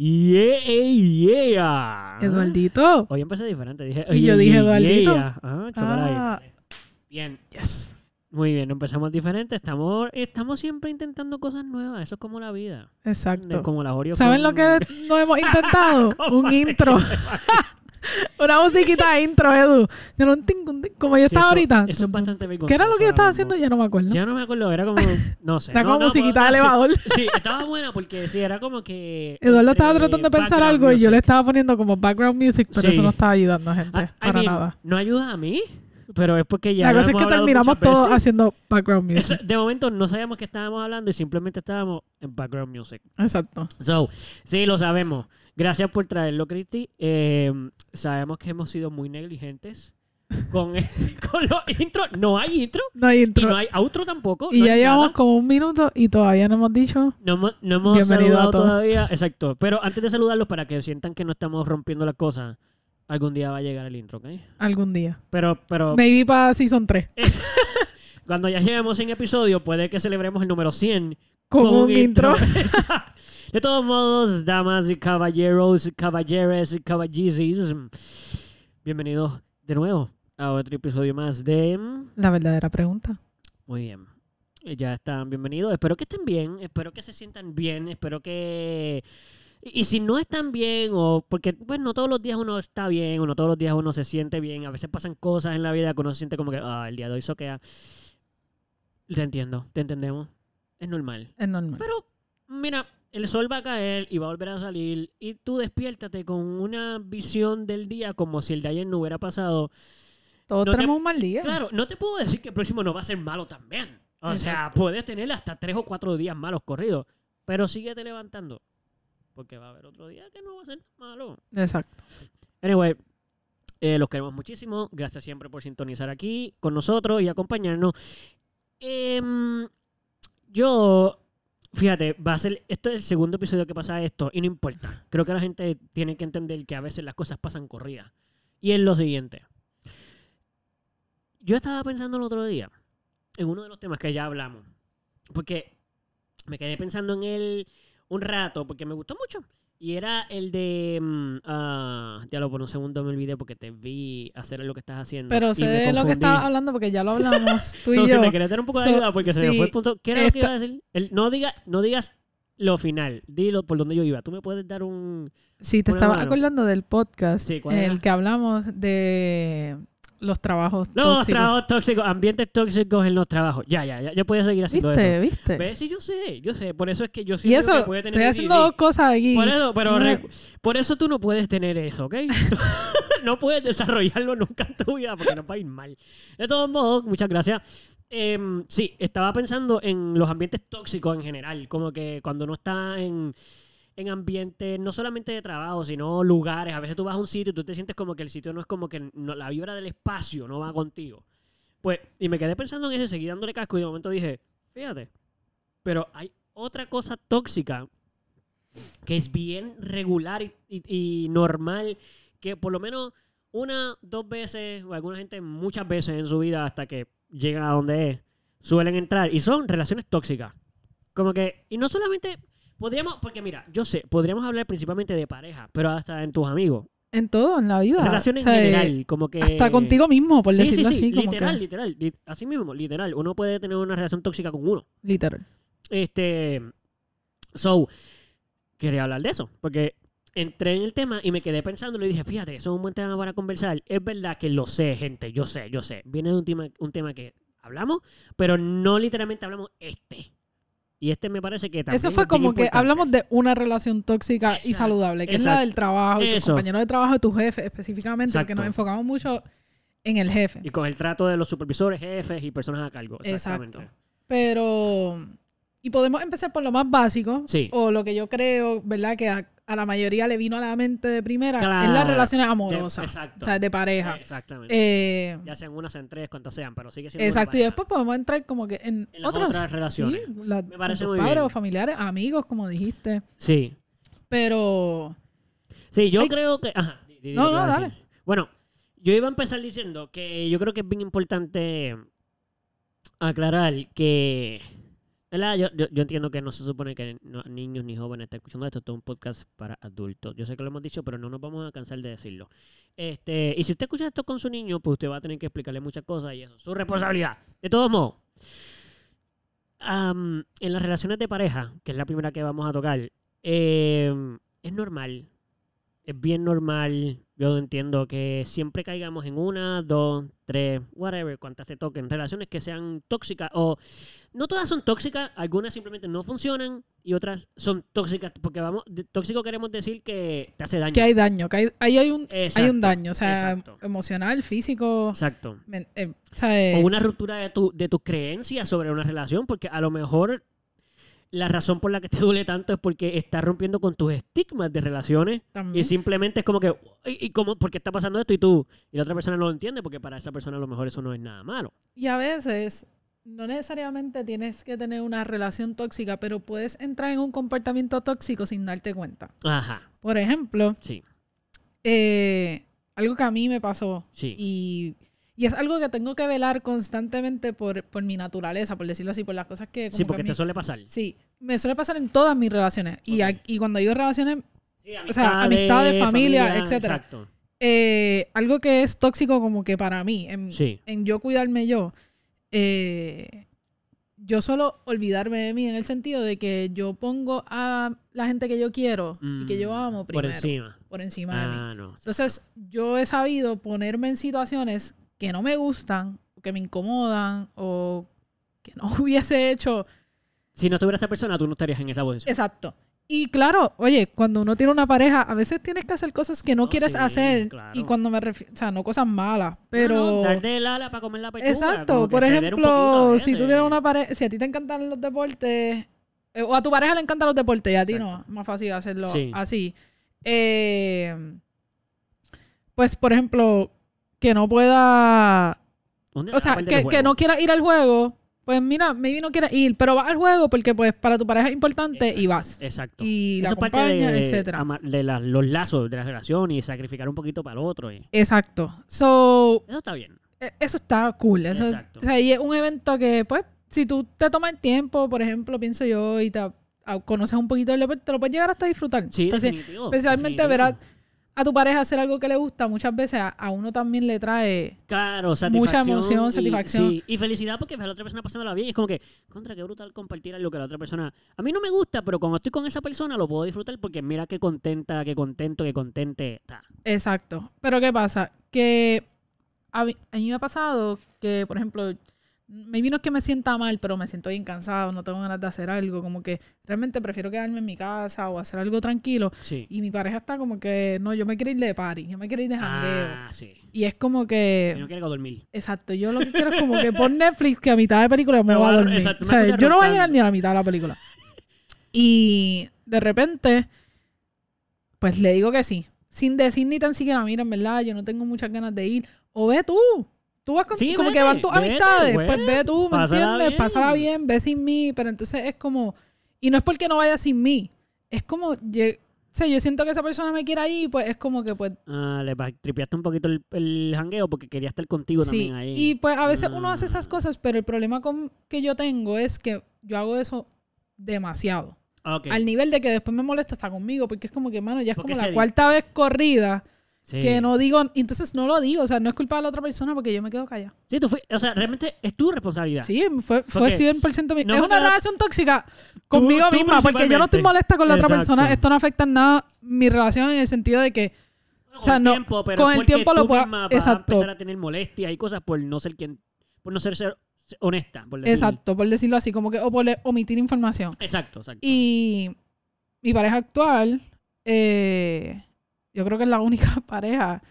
Yeah, yeah. Eduardito. Hoy empecé diferente. Dije, Y yo dije, Eduardito. yeah. Ajá, chocolate. Ah, Bien, yes. muy bien. Empezamos diferente. Estamos, estamos siempre intentando cosas nuevas. Eso es como la vida. Exacto. Como las Oreo ¿Saben con- lo que no hemos intentado? ¿Cómo Un intro. Una musiquita de intro, Edu. Yo no tengo Como yo Sí, estaba eso- ahorita. Eso es bastante vergonzoso. ¿Qué era lo que yo estaba haciendo? Ya no me acuerdo. Ya no me acuerdo, era como, no sé. Era como no, musiquita de sí. elevador. Sí, estaba buena porque sí, era como que... Eduardo estaba entre tratando de pensar algo y yo le estaba poniendo como background music, pero Sí. eso no estaba ayudando, gente. Ah, I para mean, nada. No ayuda a mí, pero es porque ya La cosa es que terminamos todos haciendo background music. Es- De momento no sabíamos que estábamos hablando y simplemente estábamos en background music. Exacto. So, sí, lo sabemos. Gracias por traerlo, Cristi. Eh, sabemos que hemos sido muy negligentes con, con los intros. No hay intro No hay y intro. no hay outro tampoco. Y no ya llevamos nada. como un minuto y todavía no hemos dicho. No hemos, no hemos Bienvenido saludado a todos. todavía. Exacto. Pero antes de saludarlos, para que sientan que no estamos rompiendo las cosas, algún día va a llegar el intro, ¿ok? Algún día. Pero, pero Maybe para Season 3. cuando ya lleguemos en episodio, puede que celebremos el número 100 Con, un, intro. de todos modos, damas y caballeros, caballeres y caballizis, bienvenidos de nuevo a otro episodio más de... La verdadera pregunta. Muy bien. Eh, Ya están bienvenidos. Espero que estén bien. Espero que se sientan bien. Espero que... Y y si no están bien, o porque pues no todos los días uno está bien, o no todos los días uno se siente bien, a veces pasan cosas en la vida que uno se siente como que, ah, el día de hoy soquea. Te entiendo, te entendemos. Es normal. Es normal. Pero, mira, el sol va a caer y va a volver a salir. Y tú despiértate con una visión del día como si el de ayer no hubiera pasado. Todos no te- tenemos un mal día. Claro, no te puedo decir que el próximo no va a ser malo también. O sea, puedes tener hasta tres o cuatro días malos corridos. Pero síguete levantando. Porque va a haber otro día que no va a ser malo. Exacto. Anyway, eh, los queremos muchísimo. Gracias siempre por sintonizar aquí con nosotros y acompañarnos. Em, yo, fíjate, va a ser, esto es el segundo episodio que pasa esto y no importa. Creo que la gente tiene que entender que a veces las cosas pasan corridas. Y es lo siguiente. Yo estaba pensando el otro día en uno de los temas que ya hablamos. Porque me quedé pensando en él un rato porque me gustó mucho. Y era el de. mm, ah, ya lo por un segundo me olvidé porque te vi hacer lo que estás haciendo. Pero sé de lo que confundí. estaba hablando porque ya lo hablamos tú y So, si yo. me querías dar un poco de So, ayuda porque se me fue el punto. ¿Qué era lo que iba a decir? El- no, diga, no digas lo final. Dilo por donde yo iba. Tú me puedes dar un. Sí, te estaba mano. acordando del podcast Sí, ¿cuál en era? el que hablamos de los trabajos Los tóxicos. trabajos tóxicos, ambientes tóxicos en los trabajos. Ya, ya, ya. Yo puedo seguir haciendo ¿Viste? eso. ¿Viste? ¿Ves? Sí, yo sé, yo sé. Por eso es que yo Y siento eso, que puede tener estoy haciendo dos cosas aquí. Por eso, pero No por eso tú no puedes tener eso, ¿ok? no puedes desarrollarlo nunca en tu vida porque nos va a ir mal. De todos modos, muchas gracias. Em, sí, estaba pensando en los ambientes tóxicos en general, como que cuando uno está en, en ambientes no solamente de trabajo, sino lugares, a veces tú vas a un sitio y tú te sientes como que el sitio no es como que la vibra del espacio no va contigo. Pues, y me quedé pensando en eso y seguí dándole casco y de momento dije, fíjate, pero hay otra cosa tóxica que es bien regular y, normal, que por lo menos una, dos veces, o alguna gente muchas veces en su vida hasta que llegan a donde es, suelen entrar y son relaciones tóxicas. Como que, y no solamente, podríamos, porque mira, yo sé, podríamos hablar principalmente de pareja, pero hasta en tus amigos. En todo, en la vida. Relaciones O sea, en general, como que... Hasta contigo mismo, por Sí, decirlo sí, así. Como literal, que- literal, li- así mismo, literal. Uno puede tener una relación tóxica con uno. literal. Este. So, quería hablar de eso. Porque entré en el tema y me quedé pensando y dije, fíjate, eso es un buen tema para conversar. Es verdad que lo sé, gente. Yo sé, yo sé. Viene de un tema, un tema que hablamos, pero no literalmente hablamos este. Y este me parece que también. Eso fue es como que importante. hablamos de una relación tóxica y saludable, que es la del trabajo, y tus compañeros de trabajo y tu jefe específicamente, porque nos enfocamos mucho en el jefe. Y con el trato de los supervisores, jefes y personas a cargo. Exactamente. Exacto. Pero, y podemos empezar por lo más básico, Sí. o lo que yo creo, ¿verdad? Que a, a la mayoría le vino a la mente de primera, es Claro. las relaciones amorosas, exacto. o sea, de pareja. Exactamente. Eh, ya sean una, sean tres, cuantas sean, pero sigue siendo. exacto, y después podemos entrar como que en, En las otras, otras relaciones. sí, la- Me parece muy padres bien. o familiares, amigos, como dijiste. Sí. Pero, Sí, yo creo que. Ajá. No, no, dale. Bueno, yo iba a empezar diciendo que yo creo que es bien importante aclarar que ¿verdad? Yo, yo, yo entiendo que no se supone que niños ni jóvenes estén escuchando esto. Esto es un podcast para adultos. Yo sé que lo hemos dicho, pero no nos vamos a cansar de decirlo. Este, y si usted escucha esto con su niño, pues usted va a tener que explicarle muchas cosas y eso es su responsabilidad. De todos modos, en las relaciones de pareja, que es la primera que vamos a tocar, em, es normal. Es bien normal. Yo entiendo que siempre caigamos en una, dos, tres, whatever, cuantas te toquen. Relaciones que sean tóxicas o no todas son tóxicas, algunas simplemente no funcionan y otras son tóxicas porque vamos, de- tóxico queremos decir que te hace daño. Que hay daño, que hay, ahí hay un, hay un daño, o sea, exacto. emocional, físico. Exacto. men- eh, o sea, eh, O una ruptura de, tu, de tus creencias sobre una relación, porque a lo mejor la razón por la que te duele tanto es porque estás rompiendo con tus estigmas de relaciones y también. simplemente es como que, ¿y, y cómo, por qué está pasando esto? Y tú, y la otra persona no lo entiende porque para esa persona a lo mejor eso no es nada malo. Y a veces no necesariamente tienes que tener una relación tóxica, pero puedes entrar en un comportamiento tóxico sin darte cuenta. Ajá, Por ejemplo, sí, eh, algo que a mí me pasó sí. y, y es algo que tengo que velar constantemente por, por mi naturaleza, por decirlo así, por las cosas que... como Sí, que porque mí- te suele pasar. Sí, me suele pasar en todas mis relaciones. Y, a- y cuando digo relaciones, Sí, O sea, amistades, familia, etcétera. Exacto. eh, algo que es tóxico como que para mí, en, Sí. en yo cuidarme yo, eh, yo solo olvidarme de mí en el sentido de que yo pongo a la gente que yo quiero y que yo Mm, amo primero, Por encima. por encima de mí. Ah, no. Entonces, yo he sabido ponerme en situaciones que no me gustan, o que me incomodan, o que no hubiese hecho. Si no estuviera esa persona, tú no estarías en esa posición. Exacto. Y claro, oye, cuando uno tiene una pareja, a veces tienes que hacer cosas que no, No, quieres sí, hacer. claro. Y cuando me refiero, o sea, no cosas malas, pero... No, no, darte el ala para comer la pechuga. Exacto, por ejemplo, si tú tienes una pareja, si a ti te encantan los deportes, eh, o a tu pareja le encantan los deportes y a ti no, es más fácil hacerlo Sí. así. Eh, pues, por ejemplo, que no pueda, ¿Dónde o sea, que, que no quiera ir al juego, pues mira, maybe no quieres ir, pero vas al juego porque pues para tu pareja es importante y vas. Exacto. Y la Eso acompañas, de, etcétera. de la- los lazos de la relación y sacrificar un poquito para el otro. y- Exacto. So, Eso está bien. E- Eso está cool. Eso, Exacto. O sea, y es un evento que, pues, si tú te tomas el tiempo, por ejemplo, pienso yo, y te conoces un poquito del deporte, te lo puedes llegar hasta disfrutar. Sí, Entonces, definitivo. especialmente definitivo. ver a, tu pareja hacer algo que le gusta, muchas veces a, a uno también le trae. Claro, mucha emoción, y- satisfacción. sí, y felicidad porque ves a la otra persona pasándola bien. Y es como que, contra, qué brutal compartir algo que la otra persona. A mí no me gusta, pero cuando estoy con esa persona lo puedo disfrutar porque mira qué contenta, qué contento, qué contente está. Exacto. Pero ¿qué pasa? Que a mí, a mí me ha pasado que, por ejemplo, me vino que me sienta mal, pero me siento bien cansado, no tengo ganas de hacer algo, como que realmente prefiero quedarme en mi casa o hacer algo tranquilo. Sí. Y mi pareja está como que, no, yo me quiero ir de party, yo me quiero ir de jangueo. Ah, sí. Y es como que, no quiero dormir. exacto, yo lo que quiero es como que por Netflix que a mitad de película me Me voy a dormir. exacto, O sea, yo no voy a llegar ni a la mitad de la película. Y de repente, pues le digo que sí. Sin decir ni tan siquiera, mira, en verdad, yo no tengo muchas ganas de ir. O ve tú. Tú vas con, Sí, como vete, que van tus vete, amistades. güey. Pues ve tú, ¿me Pásala entiendes? bien. Pásala bien, ve sin mí. Pero entonces es como. Y no es porque no vaya sin mí. Es como. lle- O sea, yo siento que esa persona me quiere ahí, pues es como que, pues. Ah, le tripeaste un poquito el, el jangueo porque quería estar contigo Sí. también ahí. Y pues a veces uno hace esas Ah. cosas, pero el problema con, que yo tengo es que yo hago eso demasiado. Ok. Al nivel de que después me molesto hasta conmigo, porque es como que, mano, ya es Porque como la di- cuarta vez corrida Sí. que no digo, entonces no lo digo, o sea, no es culpa de la otra persona porque yo me quedo callada. Sí, tú fui, o sea, realmente es tu responsabilidad. Sí, fue, fue Porque 100% mi... no es una la- relación tóxica conmigo tú misma, porque yo no estoy molesta con la otra Exacto. persona, esto no afecta en nada mi relación en el sentido de que, Bueno, O sea, no, el tiempo, pero con el tiempo lo tú puedo- exacto. empezar a tener molestias y cosas por no ser quien, por no ser, ser honesta, por decir. exacto, por decirlo así, como que, o por omitir información. Exacto, exacto. Y mi pareja actual, eh, yo creo que es la única pareja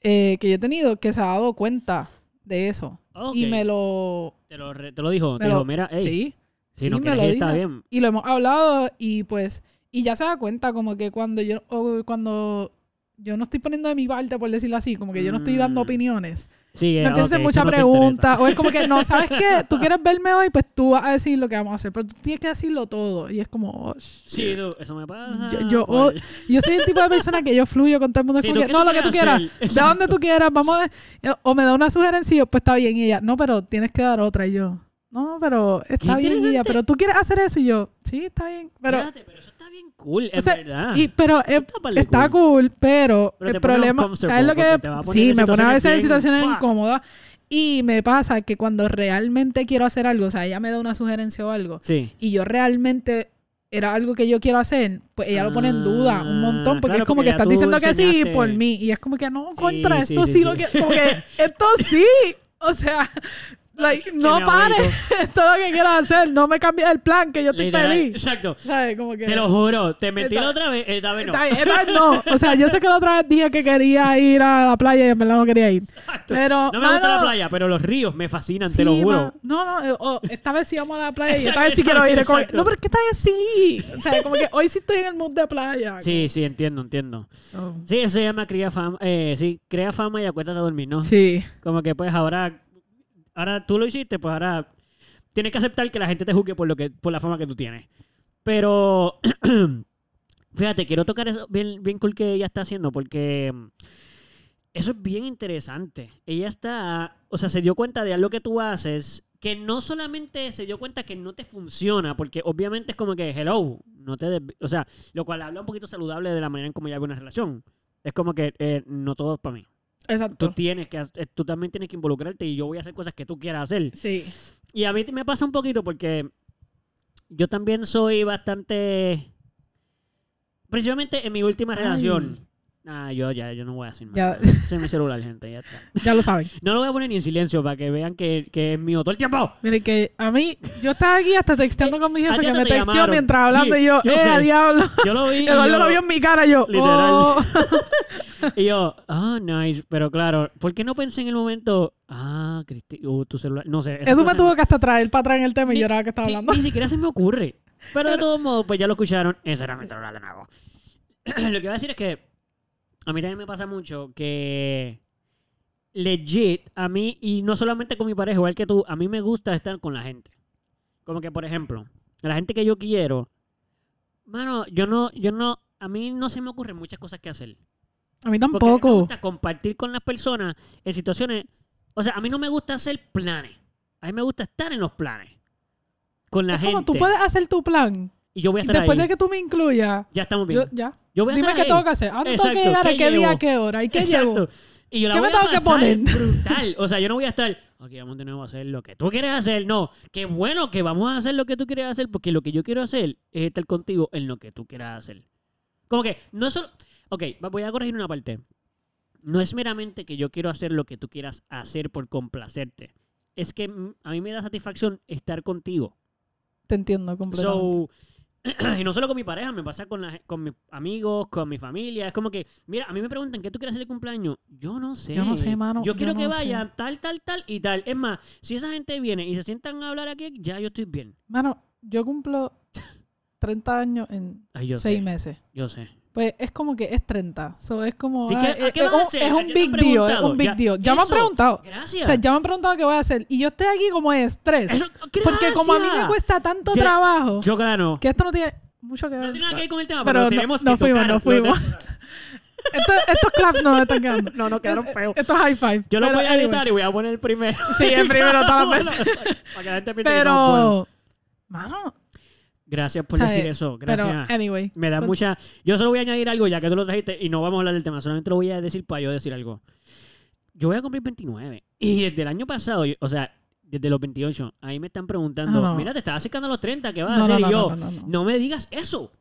eh, que yo he tenido que se ha dado cuenta de eso. Y me lo... te, lo, re- te lo dijo, me te lo- dijo, mira, hey, sí, si no sí, me quieres lo está dice. bien. y lo hemos hablado y pues... Y ya se da cuenta como que cuando yo... o cuando yo no estoy poniendo de mi parte, por decirlo así, como que yo no estoy dando Mm. opiniones. Sí, eh, No empieces ok, mucha eso no te pregunta. interesa. O es como que, no, ¿sabes qué? Tú quieres verme hoy, pues tú vas a decir lo que vamos a hacer. Pero tú tienes que decirlo todo. Y es como, oh. Sí, tú, eso me pasa. Yo- yo- por- Yo soy el tipo de persona que yo fluyo con todo el mundo. Sí, como ¿tú que, qué no, lo que tú quieres quieras. hacer? De donde tú quieras, vamos a... O me da una sugerencia y yo, pues está bien. Y ella, no, pero tienes que dar otra. Y yo, no, pero está bien. Guilla, pero tú quieres hacer eso y yo, sí, está bien, pero, Fíjate, pero eso está bien cool, o sea, verdad. y, pero es- Está cool. cool, pero, el problema, ¿sabes lo que? Sí, me pone a veces en situaciones incómodas y me pasa que cuando realmente quiero hacer algo, o sea, ella me da una sugerencia o algo Sí. y yo realmente era algo que yo quiero hacer, pues ella lo pone en duda un montón, porque Ah, claro, es como porque que estás diciendo que sí por mí, y es como que no, contra, sí, esto sí, sí, sí. lo que, como que esto sí, o sea, like, no pares, esto es lo que quiero hacer, no me cambies el plan, que yo estoy Literal, feliz, Exacto. ¿sabes? Como que... Te lo juro, te metí la Exacto. otra vez, esta vez no. Esta vez no. O sea, yo sé que la otra vez dije que quería ir a la playa y en verdad no quería ir. Exacto. Pero, no me gusta la playa, pero los ríos me fascinan, te lo juro. No, no, eh, oh, esta vez sí vamos a la playa y esta vez sí quiero ir. como no, pero es que esta vez sí. O sea, como que hoy sí estoy en el mood de playa. Sí, sí, entiendo, entiendo. Oh. Sí, eso se llama crea fama, eh, sí, crea fama y acuéstate a dormir, ¿no? Sí. Como que pues ahora, ahora tú lo hiciste, pues ahora tienes que aceptar que la gente te juzgue por lo que, por la fama que tú tienes. Pero fíjate, quiero tocar eso bien, bien cool que ella está haciendo, porque mm, eso es bien interesante. Ella está, o sea, se dio cuenta de algo que tú haces, que no solamente se dio cuenta que no te funciona, porque obviamente es como que, hello, no te, o sea, lo cual habla un poquito saludable de la manera en cómo ella ve una relación. Es como que eh, no todo es para mí Exacto. tú tienes que hac- tú también tienes que involucrarte y yo voy a hacer cosas que tú quieras hacer Sí. y a mí me pasa un poquito porque yo también soy bastante principalmente en mi última Ay. relación ah yo ya yo no voy a decir más Ya. nada. ese es mi celular gente ya está Ya lo saben. no lo voy a poner ni en silencio para que vean que, que es mío todo el tiempo Mire que a mí, yo estaba aquí hasta texteando con mi jefe que me te texteó llamaron. mientras hablando Sí, y yo, yo eh, sé. diablo. yo lo vi y Eduardo yo, lo vio en mi cara yo. Literal. oh. y yo ah nice pero claro ¿por qué no pensé en el momento ah Cristi uh, tu celular no sé esas Edu me cosas- tuvo que hasta traer para atrás en el tema y Ni- yo era que estaba sí, hablando. Ni siquiera se me ocurre. Pero de todos modos, pues ya lo escucharon. Ese era mi celular de nuevo. lo que voy a decir es que a mí también me pasa mucho que legit, a mí, y no solamente con mi pareja, igual que tú, a mí me gusta estar con la gente. Como que, por ejemplo, la gente que yo quiero, mano, yo no, yo no, a mí no se me ocurren muchas cosas que hacer. A mí Porque a mí me tampoco. gusta compartir con las personas en situaciones. O sea, a mí no me gusta hacer planes. A mí me gusta estar en los planes. Con la es gente. como tú puedes hacer tu plan Y yo voy a y estar después ahí. de que tú me incluyas, Ya estamos bien. yo ya. Yo voy a Dime estar qué ahí. tengo que hacer. ¿A dónde tengo que Exacto, llegar? ¿A ¿qué día? llevo? ¿A qué hora? ¿Y qué llevo? Exacto. Y yo la ¿Qué voy me a tengo que pasar poner? brutal. O sea, yo no voy a estar, ok, vamos de nuevo a hacer lo que tú quieres hacer. No, qué bueno que vamos a hacer lo que tú quieres hacer, porque lo que yo quiero hacer es estar contigo en lo que tú quieras hacer. Como que no es solo. Ok, voy a corregir una parte. No es meramente que yo quiero hacer lo que tú quieras hacer por complacerte. Es que mm, a mí me da satisfacción estar contigo. Te entiendo completamente. So, y no solo con mi pareja, me pasa con, la- con mis amigos, con mi familia. Es como que, mira, a mí me preguntan, ¿qué tú quieres hacer de cumpleaños? Yo no sé. Yo no sé, mano, Yo yo quiero que no vayan tal, tal, tal y tal. Es más, si esa gente viene y se sientan a hablar aquí, ya yo estoy bien. Mano, yo cumplo 30 años en Ay, yo 6 sé. meses. Yo sé. Pues es como que es 30. So, es como. Sí, ah, ¿qué- a es, qué es vas a un, big deal. Es un big Ya- deal. Ya me han preguntado. Gracias. O sea, ya me han preguntado qué voy a hacer. Y yo estoy aquí como de estrés. Eso- Porque como a mí me cuesta tanto trabajo, Yo, claro. que esto no tiene mucho que ver. No tiene nada que ver con el tema, Pero pero, no- tenemos no que fuimos, tocar. no fuimos. Esto- estos claps no me están quedando. No, no, quedaron feos. Esto es high five. Yo lo Pero voy a anyway. editar y voy a poner el primero. Sí, el primero todas las veces. Para que la gente piense que. Pero. Mano. Gracias por decir eso. Gracias. Pero, anyway. Me da Con- mucha. Yo solo voy a añadir algo ya que tú lo trajiste y no vamos a hablar del tema. Solamente lo voy a decir para yo decir algo. Yo voy a cumplir 29. Y desde el año pasado, yo- o sea, desde los 28, ahí me están preguntando: Ah, no. Mira, te estás acercando a los 30, ¿qué vas No, a hacer? y yo, no me digas eso.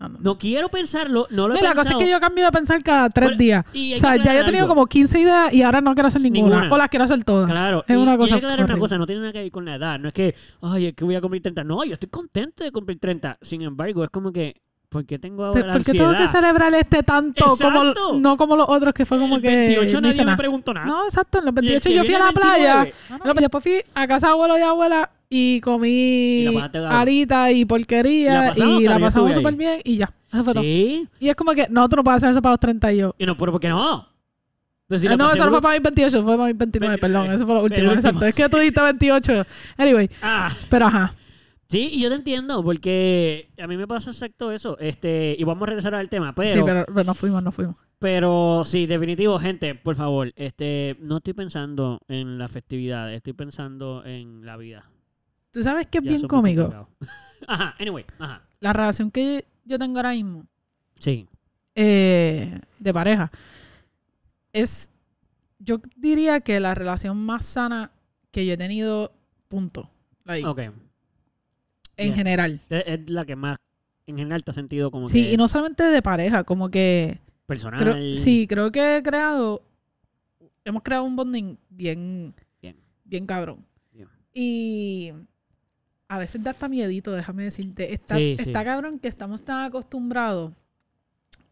No, no, no. No quiero pensarlo, no lo he Mira, la cosa es que yo cambio de pensar cada tres días. y O sea, ya yo he tenido algo. como 15 ideas y ahora no quiero hacer ninguna. Ninguna. O las quiero hacer todas. Claro, Es y, una y cosa hay que aclarar una cosa, no tiene nada que ver con la edad. No es que, ay, es que voy a cumplir 30. No, yo estoy contento de cumplir 30. Sin embargo, es como que, ¿por qué tengo ahora ¿Por qué tengo que celebrar este tanto como no como los otros que fue como El que 28 ni nadie me preguntó nada. No, exacto, en los Y el 28 que yo fui a la playa. 29. No, pero después fui a casa de abuelo y abuela y comí Y la y porquería La y la pasamos súper bien y ya. Eso fue todo. Sí. Y es como que no, tú no puedes hacer eso para los 30 y yo. Y no, pero ¿por qué no? Si Ah, la no, eso no fue para mis 28, fue para mis 29, 29, perdón. Eso fue lo último, exacto. Es que tú dijiste 28. Anyway, Ah, pero ajá. sí, y yo te entiendo, porque a mí me pasa exacto eso. Este, y vamos a regresar al tema, pero, sí, pero, pero no fuimos, no fuimos. pero sí, definitivo, gente, por favor, este, no estoy pensando en las festividades, estoy pensando en la vida. Tú sabes que es Ya bien cómico. ajá, anyway, ajá. La relación que yo tengo ahora mismo Sí. eh, de pareja es, yo diría que la relación más sana que yo he tenido, punto. Like, Ok. en general. Es, la que más en general te ha sentido como Sí, que y no solamente de pareja, como que... personal. creo- sí, creo que he creado, hemos creado un bonding bien, Bien. bien cabrón. Bien. Y a veces da hasta miedito, déjame decirte. Está, Sí, sí. está cabrón que estamos tan acostumbrados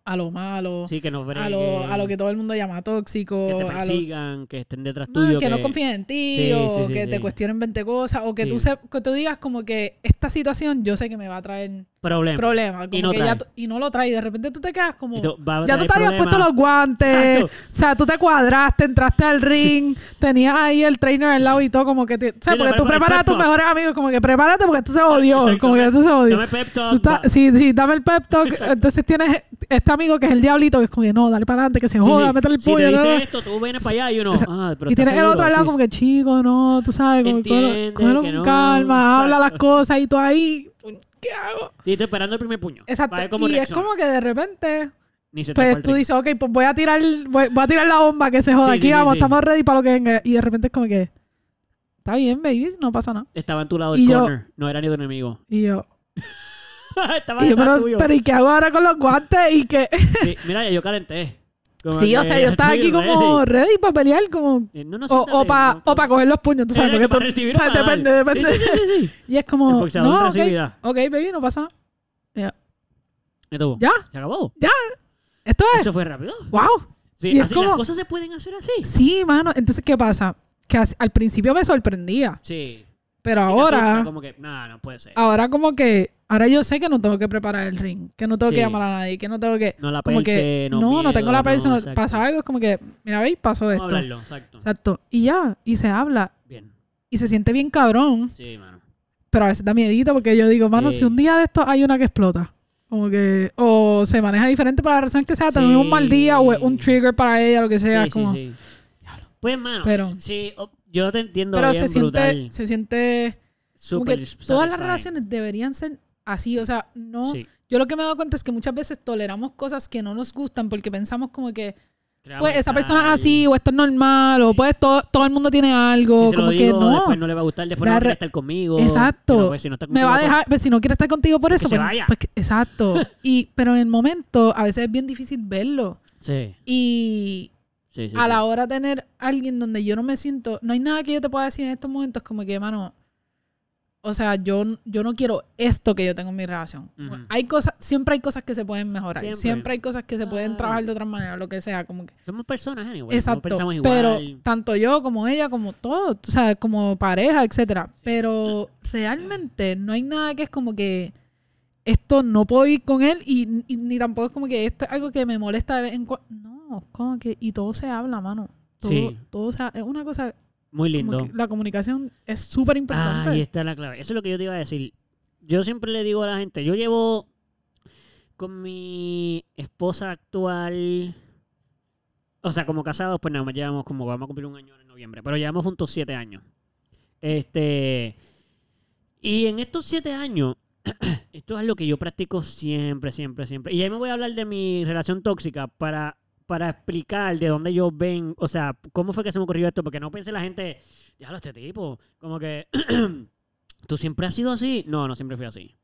a lo malo, Sí, que nos a, lo, a lo que todo el mundo llama tóxico, que te a lo- persigan, que estén detrás no, tuyo. que, no confíen en ti, o que te cuestionen 20 cosas, o que, tú se- que tú digas como que esta situación yo sé que me va a traer Problema. problemas. Como no que ya y no lo trae. Y de repente tú te quedas como... Y tú, Ya tú te habías puesto los guantes. Exacto. O sea, tú te cuadraste, entraste al ring, tenías ahí el trainer al lado y todo, como que te, o sea, Sí, porque tú prepara el preparas a tus pep mejores amigos, como que prepárate porque esto se odió, Exacto, como que esto se odió. Dame pep talk. estás- va- sí, sí, dame el pep talk. Exacto. Entonces tienes este amigo que es el diablito, que es como que no, dale para adelante, que se Sí, joda, sí. métele el Si esto, tú vienes para allá y uno. Ah, pero y ¿estás tienes el otro al lado Sí, como que chico, no, tú sabes, como que con calma, habla las cosas y tú ahí, ¿qué hago? Sí, estoy esperando el primer puño. Exacto. Para ver cómo y es como que de repente Ni se te pues tú dices, ok, pues voy a tirar, voy, voy a tirar la bomba que se joda. Sí, Aquí sí, vamos, sí. estamos ready para lo que venga. Y de repente es como que, está bien, baby, no pasa nada. Estaba en tu lado Y del yo- corner. No era ni tu enemigo. Y yo, Estaba y yo, pero, tuyo. pero ¿y qué hago ahora con los guantes? Y que, Sí, mira, ya yo calenté. Como sí, o sea, yo estaba aquí como ready. ready para pelear, como, Eh, No, no, o, o para no, pa coger los puños, tú sabes, porque para recibir o sea, depende, depende. Sí, sí, sí, sí. Y es como, no, ok, recibirá. ok, baby, no pasa nada. ¿Y tú? Ya, ¿Se acabó? esto es, Eso fue rápido. wow. Sí, Y es así, como- las cosas se pueden hacer así. Sí, mano, entonces, ¿qué pasa? Que al principio me sorprendía, Sí. pero te asusta, ahora... Como que, no, no puede ser. ahora como que, ahora yo sé que no tengo que preparar el ring, que no tengo Sí. que llamar a nadie, que no tengo que, No la como perse, que, no no, no tengo la miedo, persona, no, pasa algo, es como que, mira, veis, pasó esto. hablarlo, exacto. Exacto. Y ya, y se habla, Bien. y se siente bien cabrón, Sí, mano. pero a veces da miedito porque yo digo, mano, Sí. si un día de esto hay una que explota, como que, o se maneja diferente para la razón que sea, también un mal día o un trigger para ella, lo que sea, sí, como. Pues, mano, Pero- sí, yo te entiendo pero bien, se siente, brutal. se siente, como Súper que todas las relaciones deberían ser así, o sea, no, Sí. yo lo que me he dado cuenta es que muchas veces toleramos cosas que no nos gustan porque pensamos como que, pues esa persona es y- así o esto es normal o pues todo, todo el mundo tiene algo, Si como que no. después no le va a gustar, después La no estar conmigo. Exacto. Pues, si no está me va a contigo, dejar, pues, si no quiere estar contigo por eso, pues, vaya. pues exacto. Y pero en el momento a veces es bien difícil verlo Sí, y sí, sí. a la hora de tener alguien donde yo no me siento, no hay nada que yo te pueda decir en estos momentos como que, mano, o sea, yo, yo no quiero esto que yo tengo en mi relación. Hay cosas, siempre hay cosas que se pueden mejorar, siempre, Siempre. hay cosas que se pueden trabajar de otra manera, lo que sea, como que Somos personas, anyway. Exacto. No pensamos igual. Pero tanto yo como ella, como todo, o sea, como pareja, etcétera. Pero realmente no hay nada que es como que esto no puedo ir con él y, y ni tampoco es como que esto es algo que me molesta de vez en cuando. No, como que y todo se habla, mano. Todo, Sí. todo se es una cosa Muy lindo. la comunicación es súper importante. Ahí está la clave. Eso es lo que yo te iba a decir. Yo siempre le digo a la gente, yo llevo con mi esposa actual, o sea, como casados, pues nada más llevamos como, vamos a cumplir un año en noviembre, pero llevamos juntos siete años. Este, y en estos siete años, esto es algo que yo practico siempre, siempre, siempre. Y ahí me voy a hablar de mi relación tóxica para, para explicar de dónde yo ven, o sea, cómo fue que se me ocurrió esto, porque no pensé la gente, déjalo este tipo, como que, ¿tú siempre has sido así? No, no siempre fui así.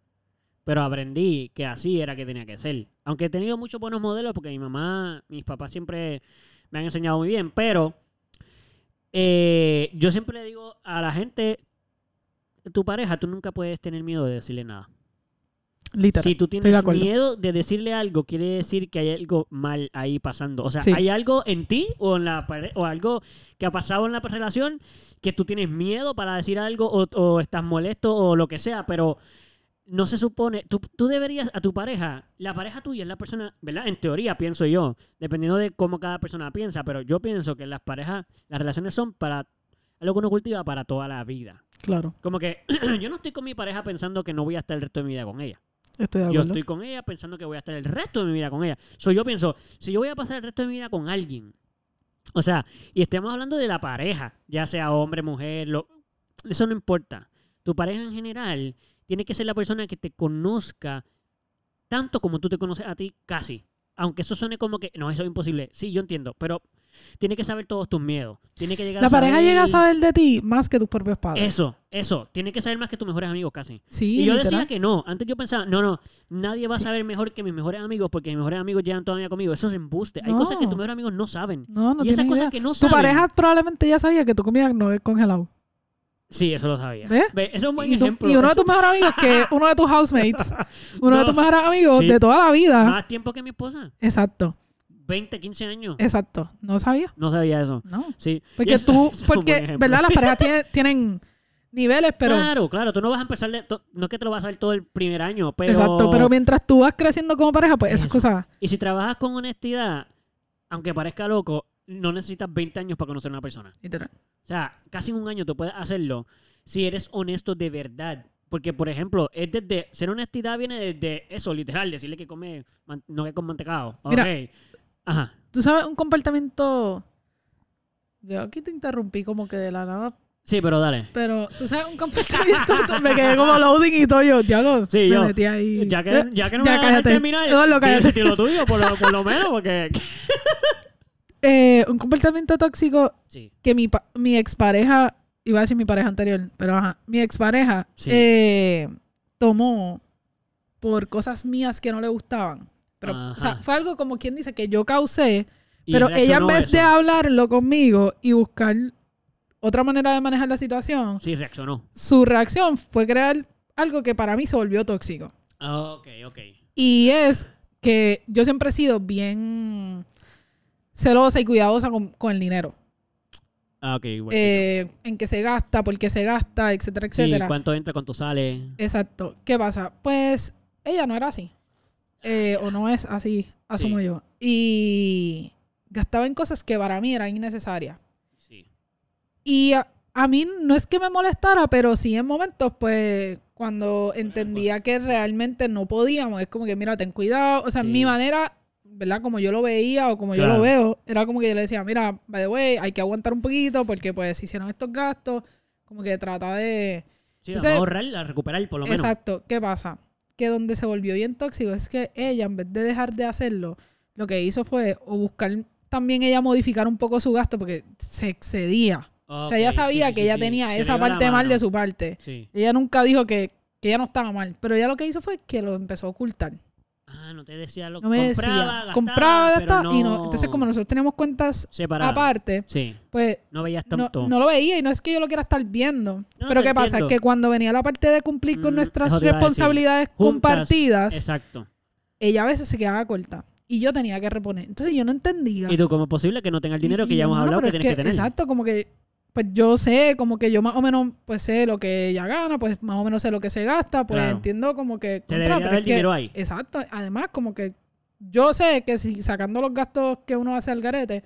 Pero aprendí que así era que tenía que ser. Aunque he tenido muchos buenos modelos, porque mi mamá, mis papás siempre me han enseñado muy bien, pero eh, yo siempre le digo a la gente, tu pareja, tú nunca puedes tener miedo de decirle nada. Literal. Si tú de tienes miedo de decirle algo, quiere decir que hay algo mal ahí pasando. O sea, Sí. hay algo en ti o en la o algo que ha pasado en la relación que tú tienes miedo para decir algo o, o estás molesto o lo que sea, pero no se supone, tú, tú deberías a tu pareja, la pareja tuya es la persona, ¿verdad? En teoría pienso yo, dependiendo de cómo cada persona piensa, pero yo pienso que las parejas, las relaciones son para algo que uno cultiva para toda la vida. Claro, Como que yo no estoy con mi pareja pensando que no voy a estar el resto de mi vida con ella. Estoy de Yo estoy con ella pensando que voy a estar el resto de mi vida con ella. So, yo pienso, si yo voy a pasar el resto de mi vida con alguien, o sea, y estemos hablando de la pareja, ya sea hombre, mujer, lo- eso no importa. tu pareja en general tiene que ser la persona que te conozca tanto como tú te conoces a ti, casi. Aunque eso suene como que, no, eso es imposible. Sí, yo entiendo, pero tiene que saber todos tus miedos. Tiene que llegar La a pareja saber- llega a saber de ti más que tus propios padres. Eso, eso. Tiene que saber más que tus mejores amigos, casi. Sí, Y yo literal. decía que no. Antes yo pensaba, no, no, nadie va a saber mejor que mis mejores amigos porque mis mejores amigos llevan toda mi vida conmigo. Eso es embuste. Hay No. cosas que tus mejores amigos no saben. No, no y esas cosas idea. que no Tu saben. pareja probablemente ya sabía que tu comida no es congelado. Sí, eso lo sabía. ¿Ves? Ve, Eso es un buen Y, tu- ejemplo. y uno de tus mejores amigos, que uno de tus housemates, uno de tus mejores amigos Sí. de toda la vida. Más tiempo que mi esposa. Exacto, 20, 15 años. exacto. No sabía. No sabía eso. No. Sí. Porque eso- tú, porque. ¿verdad? Las parejas tienen, tienen niveles, pero. Claro, claro. Tú no vas a empezar de... No es que te lo vas a saber todo el primer año, pero... Exacto, pero mientras tú vas creciendo como pareja, pues esas Eso. cosas. Y si trabajas con honestidad, aunque parezca loco, no necesitas 20 años para conocer a una persona. Literal. O sea, casi en un año tú puedes hacerlo si eres honesto de verdad. Porque, por ejemplo, es desde. Ser honestidad viene desde eso, literal, decirle que come. no que con mantecado. Mira. Ajá. Tú sabes, un comportamiento. Yo aquí te interrumpí como que de la nada. Sí, pero dale. Pero tú sabes, un comportamiento. me quedé como loading y todo yo. Diablo. Sí, me yo. metí ahí. Ya que, ya que no me vas a dejar cállate. terminar, Eduardo, di- cállate. lo tuyo, por lo, por lo menos, porque. Eh, un comportamiento tóxico Sí. que mi, mi expareja, iba a decir mi pareja anterior, pero ajá, mi expareja Sí. eh, tomó por cosas mías que no le gustaban. Pero, o sea, fue algo como quien dice que yo causé, pero ella en vez de hablarlo conmigo y buscar otra manera de manejar la situación, Sí, reaccionó. su reacción fue crear algo que para mí se volvió tóxico. Ah, ok, ok. Y es que yo siempre he sido bien celosa y cuidadosa con, con el dinero. Ah, ok, igual que. Eh, en qué se gasta, por qué se gasta, etcétera, Sí, etcétera. cuánto entra, cuánto sale. Exacto. ¿Qué pasa? Pues ella no era así. Eh, o no es así, asumo Sí. yo. Y gastaba en cosas que para mí eran innecesarias. Sí. Y a, a mí no es que me molestara, pero sí en momentos, pues, cuando entendía que realmente no podíamos, es como que, mira, ten cuidado. O sea, Sí. mi manera, ¿verdad? Como yo lo veía o como yo Claro. lo veo, era como que yo le decía, mira, by the way, hay que aguantar un poquito porque, pues, si hicieron estos gastos, como que trata de... Sí, Entonces- vamos a ahorrar, a recuperar por lo menos. Exacto. ¿Qué pasa? Que donde se volvió bien tóxico es que ella, en vez de dejar de hacerlo, lo que hizo fue o buscar también ella modificar un poco su gasto porque se excedía. o sea, ella sabía sí, que sí, ella sí. tenía Se esa parte mal de su parte. Ella nunca dijo que, que ella no estaba mal, pero ella lo que hizo fue que lo empezó a ocultar. Ah, no te decía lo No me compraba, decía, gastaba, compraba, gastaba, y no. Entonces, como nosotros teníamos cuentas aparte, Sí, pues no veías no, tanto. no lo veía y no es que yo lo quiera estar viendo. No, pero ¿qué pasa? entiendo. Que cuando venía la parte de cumplir con Mm, nuestras responsabilidades Juntas, compartidas, Exacto. ella a veces se quedaba corta. Y yo tenía que reponer. Entonces yo no entendía. Y tú, ¿cómo es posible que no tenga el dinero Y- que ya hemos "Mano, hablado que es tienes que, tener? Exacto, como que pues yo sé, como que yo más o menos pues sé lo que ella gana, pues más o menos sé lo que se gasta, pues Claro. entiendo como que... Te contra, pero es que- dinero ahí. Exacto. Además, como que yo sé que si sacando los gastos que uno hace al garete,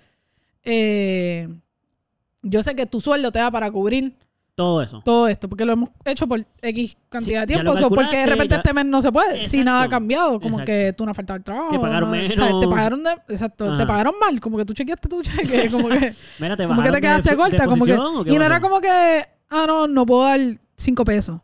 eh, yo sé que tu sueldo te da para cubrir Todo eso. todo esto, porque lo hemos hecho por X cantidad Sí, de tiempo, o porque de repente ya- este mes no se puede, si nada ha cambiado, como Exacto. que tú no has faltado al trabajo. Te pagaron no- o sea, menos. te pagaron de- exacto, te pagaron mal, como que tú chequeaste tu cheque, como que, Mira, te como que te quedaste corta, de como que, posición, ¿o qué y no era como que, ah, no, no puedo dar 5 pesos.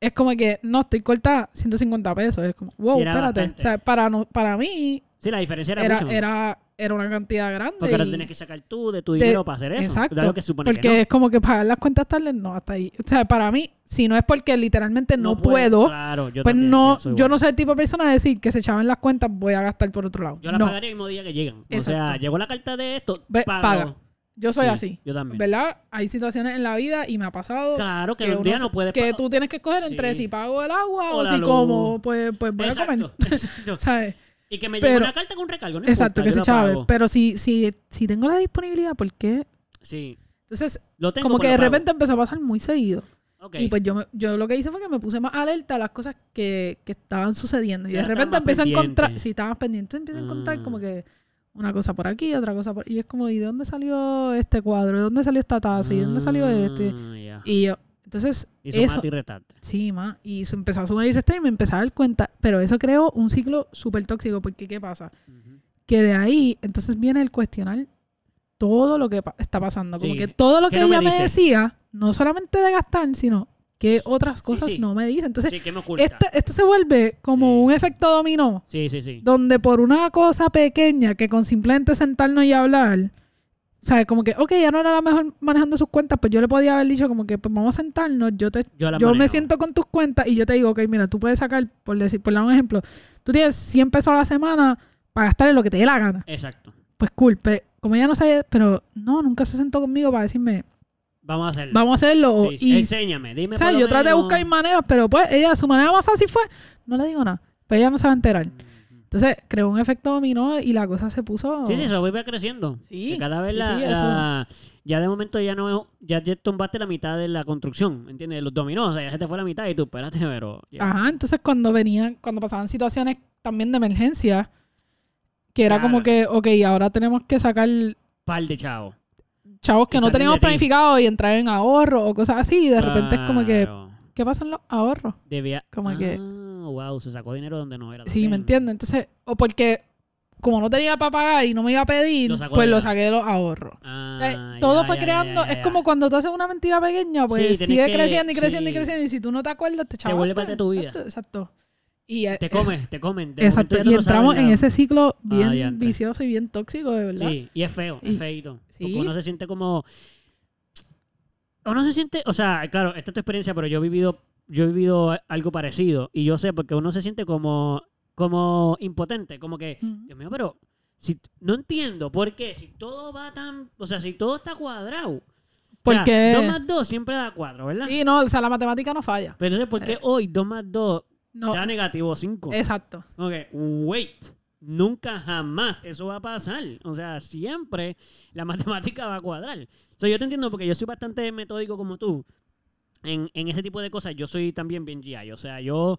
Es como que, no, estoy corta 150 pesos. Es como, wow, Sí, espérate. bastante. O sea, para, no, para mí Sí, la diferencia era, era, mucho. era, era una cantidad grande. porque ahora tienes que sacar tú de tu dinero para hacer eso. Exacto. Que supone porque que es como que pagar las cuentas tarde, no, hasta ahí. O sea, para mí, si no es porque literalmente no, puedo, Claro, yo pues también no, yo no soy el tipo de persona de decir que se echaban las cuentas, voy a gastar por otro lado. Yo la no, pagaré el mismo día que llegan. O sea, llegó la carta de esto, Ve, pago. paga. yo soy Sí, así. Yo también. ¿Verdad? Hay situaciones en la vida y me ha pasado Claro, que, que, un día uno- no puedes que tú tienes que escoger entre Sí. si pago el agua O si luz. como, pues, pues voy a comer. ¿Sabes? Y que me llegue una carta con recargo, no Exacto, importa, que se chave. Pero si, si, si tengo la disponibilidad, ¿por qué? Sí, Entonces, lo tengo, como pues que de repente empezó a pasar muy seguido. Y pues yo, me- yo lo que hice fue que me puse más alerta a las cosas que, que estaban sucediendo. Y Ya de repente más empiezo a encontrar, pendiente. si estabas pendiente, empiezo a encontrar Ah. como que una cosa por aquí, otra cosa por Y es como, ¿y de dónde salió este cuadro? ¿De dónde salió esta taza? ¿Y de dónde salió este? Ah. Y yo, entonces, Hizo eso, y retate. sí, ma, y se empezó a sumar y restar y me empezaba a dar cuenta. Pero eso creó un ciclo súper tóxico, porque ¿qué pasa? Que de ahí, entonces viene el cuestionar todo lo que pa- está pasando. Como Sí. que todo lo ¿Qué que no ella me decía, no solamente de gastar, sino ¿qué otras cosas sí. no me dice? Entonces, sí, que me esto se vuelve como un efecto dominó, Sí, sí, sí. donde por una cosa pequeña que con simplemente sentarnos y hablar, ¿sabes? Como que, ok, ya no era la mejor manejando sus cuentas, pues yo le podía haber dicho como que, pues vamos a sentarnos, yo te Yo, yo me siento con tus cuentas y yo te digo, ok, mira, tú puedes sacar, por decir, por dar un ejemplo, tú tienes 100 pesos a la semana para gastar en lo que te dé la gana. Exacto. Pues cool, pero como ella no sabe, pero no, nunca se sentó conmigo para decirme, Vamos a hacerlo. vamos a hacerlo. o- Sí, y, enséñame, dime o sea, lo yo traté de buscar maneras, pero pues ella, su manera más fácil fue, no le digo nada, pues ella no se va a enterar. Ujú. Entonces creó un efecto dominó y la cosa se puso... Sí, sí, eso va creciendo. Sí, Que cada vez sí, la, sí, eso. la- ya de momento ya no ya, ya tumbaste la mitad de la construcción, ¿entiendes? Los dominós, o sea, ya se te fue la mitad y tú, espérate, pero... ya. Ajá, entonces cuando venían, cuando pasaban situaciones también de emergencia, que era como que, ok, ahora tenemos que sacar Par de chavos. chavos que no teníamos planificado y entrar en ahorro o cosas así, y de repente es como que. ¿qué pasa en los ahorros? Debía... como ah, que- wow, se sacó dinero donde no era. Sí. ¿me entiendes? Entonces, o porque como no tenía para pagar y no me iba a pedir, Lo pues lo saqué de los ahorros. Ah, Eh, Todo ya, fue ya, creando, ya, es como cuando tú haces una mentira pequeña, pues Sí, sigue que- creciendo y creciendo y creciendo y si tú no te acuerdas te Se vuelve parte de tu vida. Exacto, exacto. Y eh, Te es- comen, te comen. De Exacto, y no entramos en ese ciclo bien diantre. vicioso y bien tóxico, de verdad. Sí, y es feo, es feito. sí. Porque uno se siente como... Uno se siente... O sea, claro, esta es tu experiencia, pero yo he vivido, yo he vivido algo parecido. Y yo sé, porque uno se siente como, como impotente. Como que. Dios mío, pero... Si, no entiendo por qué. Si todo va tan... O sea, si todo está cuadrado. Porque- 2 más 2 siempre da 4, ¿verdad? Sí, no, o sea, la matemática no falla. Pero ¿por qué hoy 2 más 2 No, da negativo 5? exacto. Ok, wait. Nunca jamás eso va a pasar. O sea, siempre la matemática va a cuadrar. So, yo te entiendo porque yo soy bastante metódico como tú. En, ese tipo de cosas, yo soy también bien GI. O sea, yo,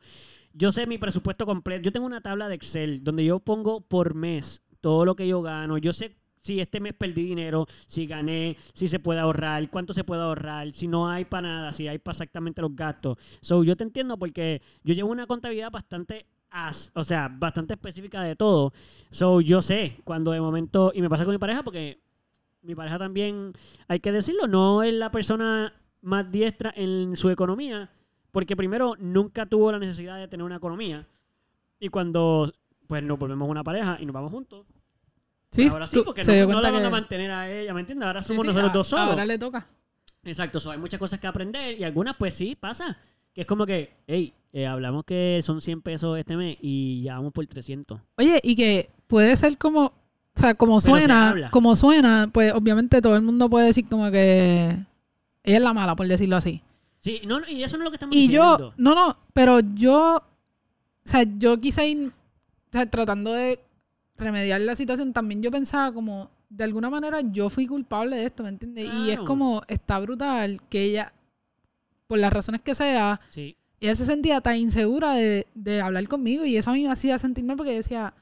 yo sé mi presupuesto completo. Yo tengo una tabla de Excel donde yo pongo por mes todo lo que yo gano. Yo sé si este mes perdí dinero, si gané, si se puede ahorrar, cuánto se puede ahorrar, si no hay para nada, si hay para exactamente los gastos. So, yo te entiendo porque yo llevo una contabilidad bastante as- o sea, bastante específica de todo. So, yo sé cuando de momento, y me pasa con mi pareja porque mi pareja también, hay que decirlo, no es la persona más diestra en su economía, porque primero nunca tuvo la necesidad de tener una economía. Y cuando pues nos volvemos una pareja y nos vamos juntos, Sí, pues ahora sí, porque se no, dio no la van a que- mantener a ella, ¿me entiendes? Ahora somos sí, nosotros a- dos solos. Ahora le toca. Exacto, so, hay muchas cosas que aprender y algunas pues sí, pasa. Que es como que, hey, eh, hablamos que son 100 pesos este mes y ya vamos por 300. Oye, y que puede ser como, o sea, como Pero se suena, habla. como suena, pues obviamente todo el mundo puede decir como que ella es la mala, por decirlo así. Sí, no, no, y eso no es lo que estamos Y yo, diciendo. no, no, pero yo, o sea, yo quise ir, o sea, tratando de remediar la situación, también yo pensaba como, de alguna manera yo fui culpable de esto, ¿me entiendes? Y es Claro. como, está brutal que ella, por las razones que sea, Sí, ella se sentía tan insegura de, de hablar conmigo y eso a mí me hacía sentir mal porque yo decía,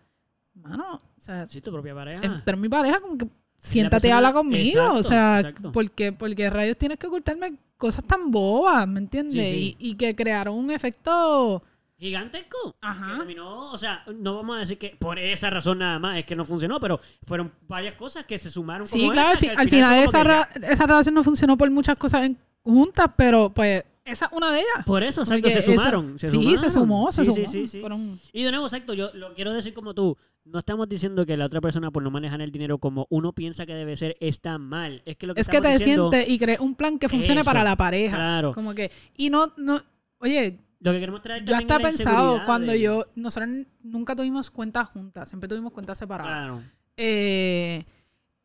mano, o sea, sí, tu propia pareja. entre mi pareja como que siéntate y habla conmigo, o sea, exacto. porque porque rayos tienes que ocultarme cosas tan bobas, ¿me entiendes? Sí, sí. Y, y que crearon un efecto Gigantesco. Ajá. Terminó, o sea, no vamos a decir que por esa razón nada más es que no funcionó, pero fueron varias cosas que se sumaron Sí, como claro, esa, al, fi- que al final esa, relación no funcionó por muchas cosas en- juntas, pero pues esa es una de ellas. Por eso, exacto, se esa- sumaron. se sí, sumaron. se sumó, se Sí, sumó. Sí, sí, sí. Fueron- Y de nuevo, exacto, yo lo quiero decir como tú. No estamos diciendo que la otra persona por no manejar el dinero como uno piensa que debe ser está mal. Es que lo que es que te diciendo, sientes y crees un plan que funcione Eso, para la pareja. Claro. Como que, y no, no, oye, Lo que queremos traer ya también está es la pensado cuando de- yo, nosotros nunca tuvimos cuentas juntas, siempre tuvimos cuentas separadas. Claro. Eh,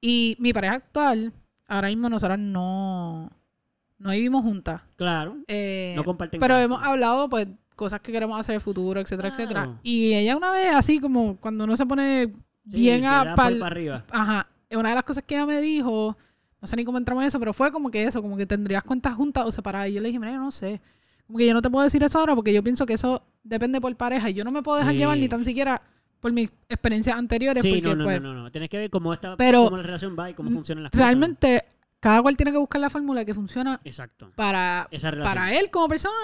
y mi pareja actual, ahora mismo nosotras no, no vivimos juntas. Claro. Eh, No comparten pero hemos hablado, pues, cosas que queremos hacer en el futuro, etcétera, Claro. etcétera. Y ella una vez, así como cuando uno se pone Sí, bien a pal- para arriba. Ajá. Una de las cosas que ella me dijo, no sé ni cómo entramos en eso, pero fue como que eso, como que tendrías cuentas juntas o separadas. Y yo le dije, mira, yo no sé. Como que yo no te puedo decir eso ahora porque yo pienso que eso depende por pareja. Y yo no me puedo dejar Sí. llevar ni tan siquiera por mis experiencias anteriores. Sí, porque, no, no, pues, no, no, no. Tienes que ver cómo, está, Pero- cómo la relación va y cómo funcionan las cosas. realmente cada cual tiene que buscar la fórmula que funciona Exacto. para, para él como persona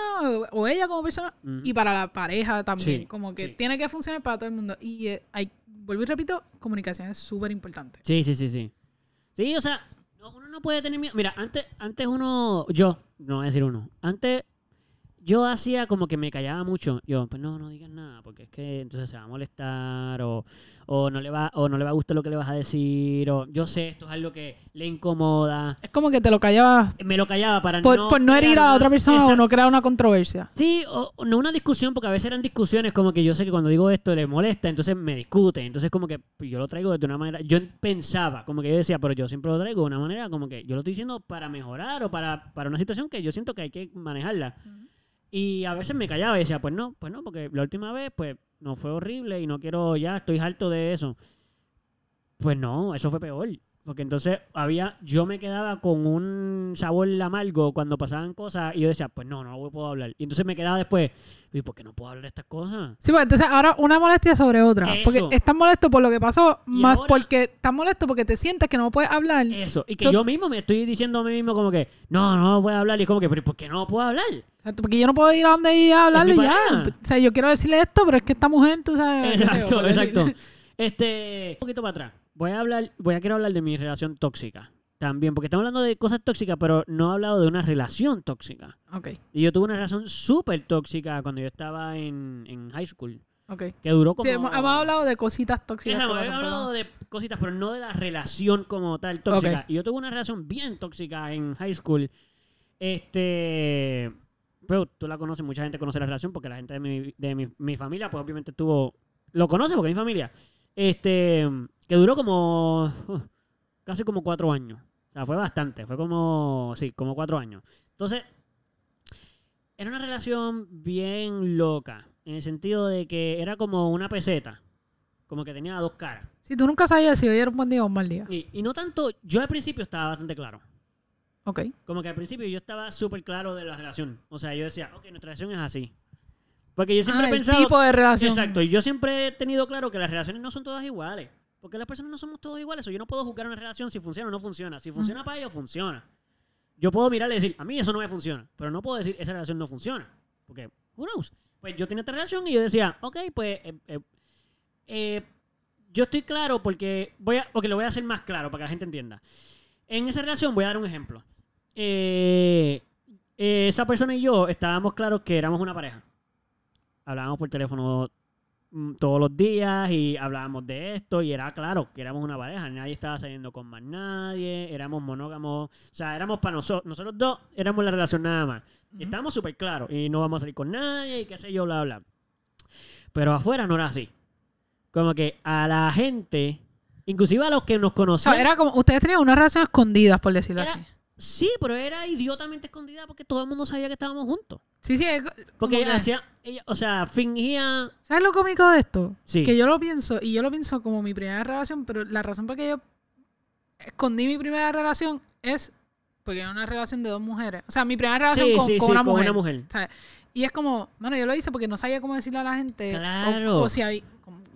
o- ella como persona y para la pareja también. Sí, como que sí. tiene que funcionar para todo el mundo. Y eh, hay, vuelvo y repito, comunicación es súper importante. Sí, sí, sí, sí. Sí, o sea, no- uno no puede tener miedo. Mira, antes, antes uno, yo, no voy a decir uno, antes yo hacía como que me callaba mucho. Yo, pues no, no digas nada, porque es que entonces se va a molestar o, o no le va o no le va a gustar lo que le vas a decir o yo sé esto es algo que le incomoda. Es como que te lo callabas Me lo callaba para por no no, por no herir a otra persona o no crear una controversia. Sí, o, o no una discusión, porque a veces eran discusiones como que yo sé que cuando digo esto le molesta, entonces me discute. Entonces, como que yo lo traigo de una manera. Yo pensaba, como que yo decía, pero yo siempre lo traigo de una manera como que yo lo estoy diciendo para mejorar o para, para una situación que yo siento que hay que manejarla. Y a veces me callaba y decía, pues no, pues no, porque la última vez, pues no fue horrible y no quiero, ya estoy harto de eso. Pues no, eso fue peor. Porque entonces había, yo me quedaba con un sabor amargo cuando pasaban cosas y yo decía, pues no, no puedo hablar. Y entonces me quedaba después, ¿y por qué no puedo hablar de estas cosas? Sí, pues entonces ahora una molestia sobre otra. Eso. Porque estás molesto por lo que pasó, Y más ahora- porque estás molesto porque te sientes que no puedes hablar. Eso. Y que So- yo mismo me estoy diciendo a mí mismo como que, no, no puedo hablar. Y es como que, pero ¿por qué no puedo hablar? Porque yo no puedo ir a donde ir a hablarle ya. O sea, yo quiero decirle esto, pero es que esta mujer, tú sabes. yo, Exacto, exacto. Este, un poquito para atrás. Voy a hablar, voy a quiero hablar de mi relación tóxica también, porque estamos hablando de cosas tóxicas, pero no he hablado de una relación tóxica. Ok, Y yo tuve una relación súper tóxica cuando yo estaba en, en high school, ok. que duró como... Sí, hemos, hemos hablado de cositas Sí, tóxicas. hemos que pasan, hablado de cositas, pero no de la relación como tal tóxica. Y yo tuve una relación bien tóxica en high school. Este. Pero tú la conoces, mucha gente conoce la relación porque la gente de mi, de mi, mi familia, pues obviamente estuvo. Lo conoce porque es mi familia. Este. Que duró como. uh, casi como cuatro años. O sea, fue bastante. Fue como. Sí, como cuatro años. Entonces. Era una relación bien loca. En el sentido de que era como una peseta. Como que tenía dos caras. Sí, tú nunca sabías si hoy era un buen día o un mal día. Y, y no tanto, yo al principio estaba bastante claro. Ok. Como que al principio yo estaba súper claro de la relación. O sea, yo decía, ok, nuestra relación es así. Porque yo siempre Ah, he el pensado... tipo de relación. Exacto, y yo siempre he tenido claro que las relaciones no son todas iguales. Porque las personas no somos todos iguales. O yo no puedo juzgar una relación si funciona o no funciona. Si funciona para ellos, funciona. Yo puedo mirarle y decir, a mí eso no me funciona. Pero no puedo decir, esa relación no funciona. Porque, who knows? Pues yo tenía esta relación y yo decía, ok, pues... eh, eh, eh, yo estoy claro porque voy a, porque lo voy a hacer más claro para que la gente entienda. En esa relación voy a dar un ejemplo. Esa persona y yo estábamos claros que éramos una pareja. Hablábamos por teléfono mm, todos los días y hablábamos de esto y era claro que éramos una pareja. Nadie estaba saliendo con más nadie, éramos monógamos. O sea, éramos para nosotros. Nosotros dos éramos la relación nada más. Estábamos súper claros y no vamos a salir con nadie y qué sé yo, bla, bla. Pero afuera no era así. Como que a la gente, inclusive a los que nos O conocían. sea, era como, ustedes tenían una relación escondida, por decirlo Era- así. Sí, pero era idiotamente escondida porque todo el mundo sabía que estábamos juntos. Sí, sí. es Porque ella que- hacía, ella, o sea, fingía. ¿Sabes lo cómico de esto? Sí. Que yo lo pienso, y yo lo pienso como mi primera relación, pero la razón por la que yo escondí mi primera relación es porque era una relación de dos mujeres. O sea, mi primera relación Sí, con, sí, con sí, una con mujer. una mujer. ¿sabes? Y es como, bueno, yo lo hice porque no sabía cómo decirle a la gente. Claro. O, si había,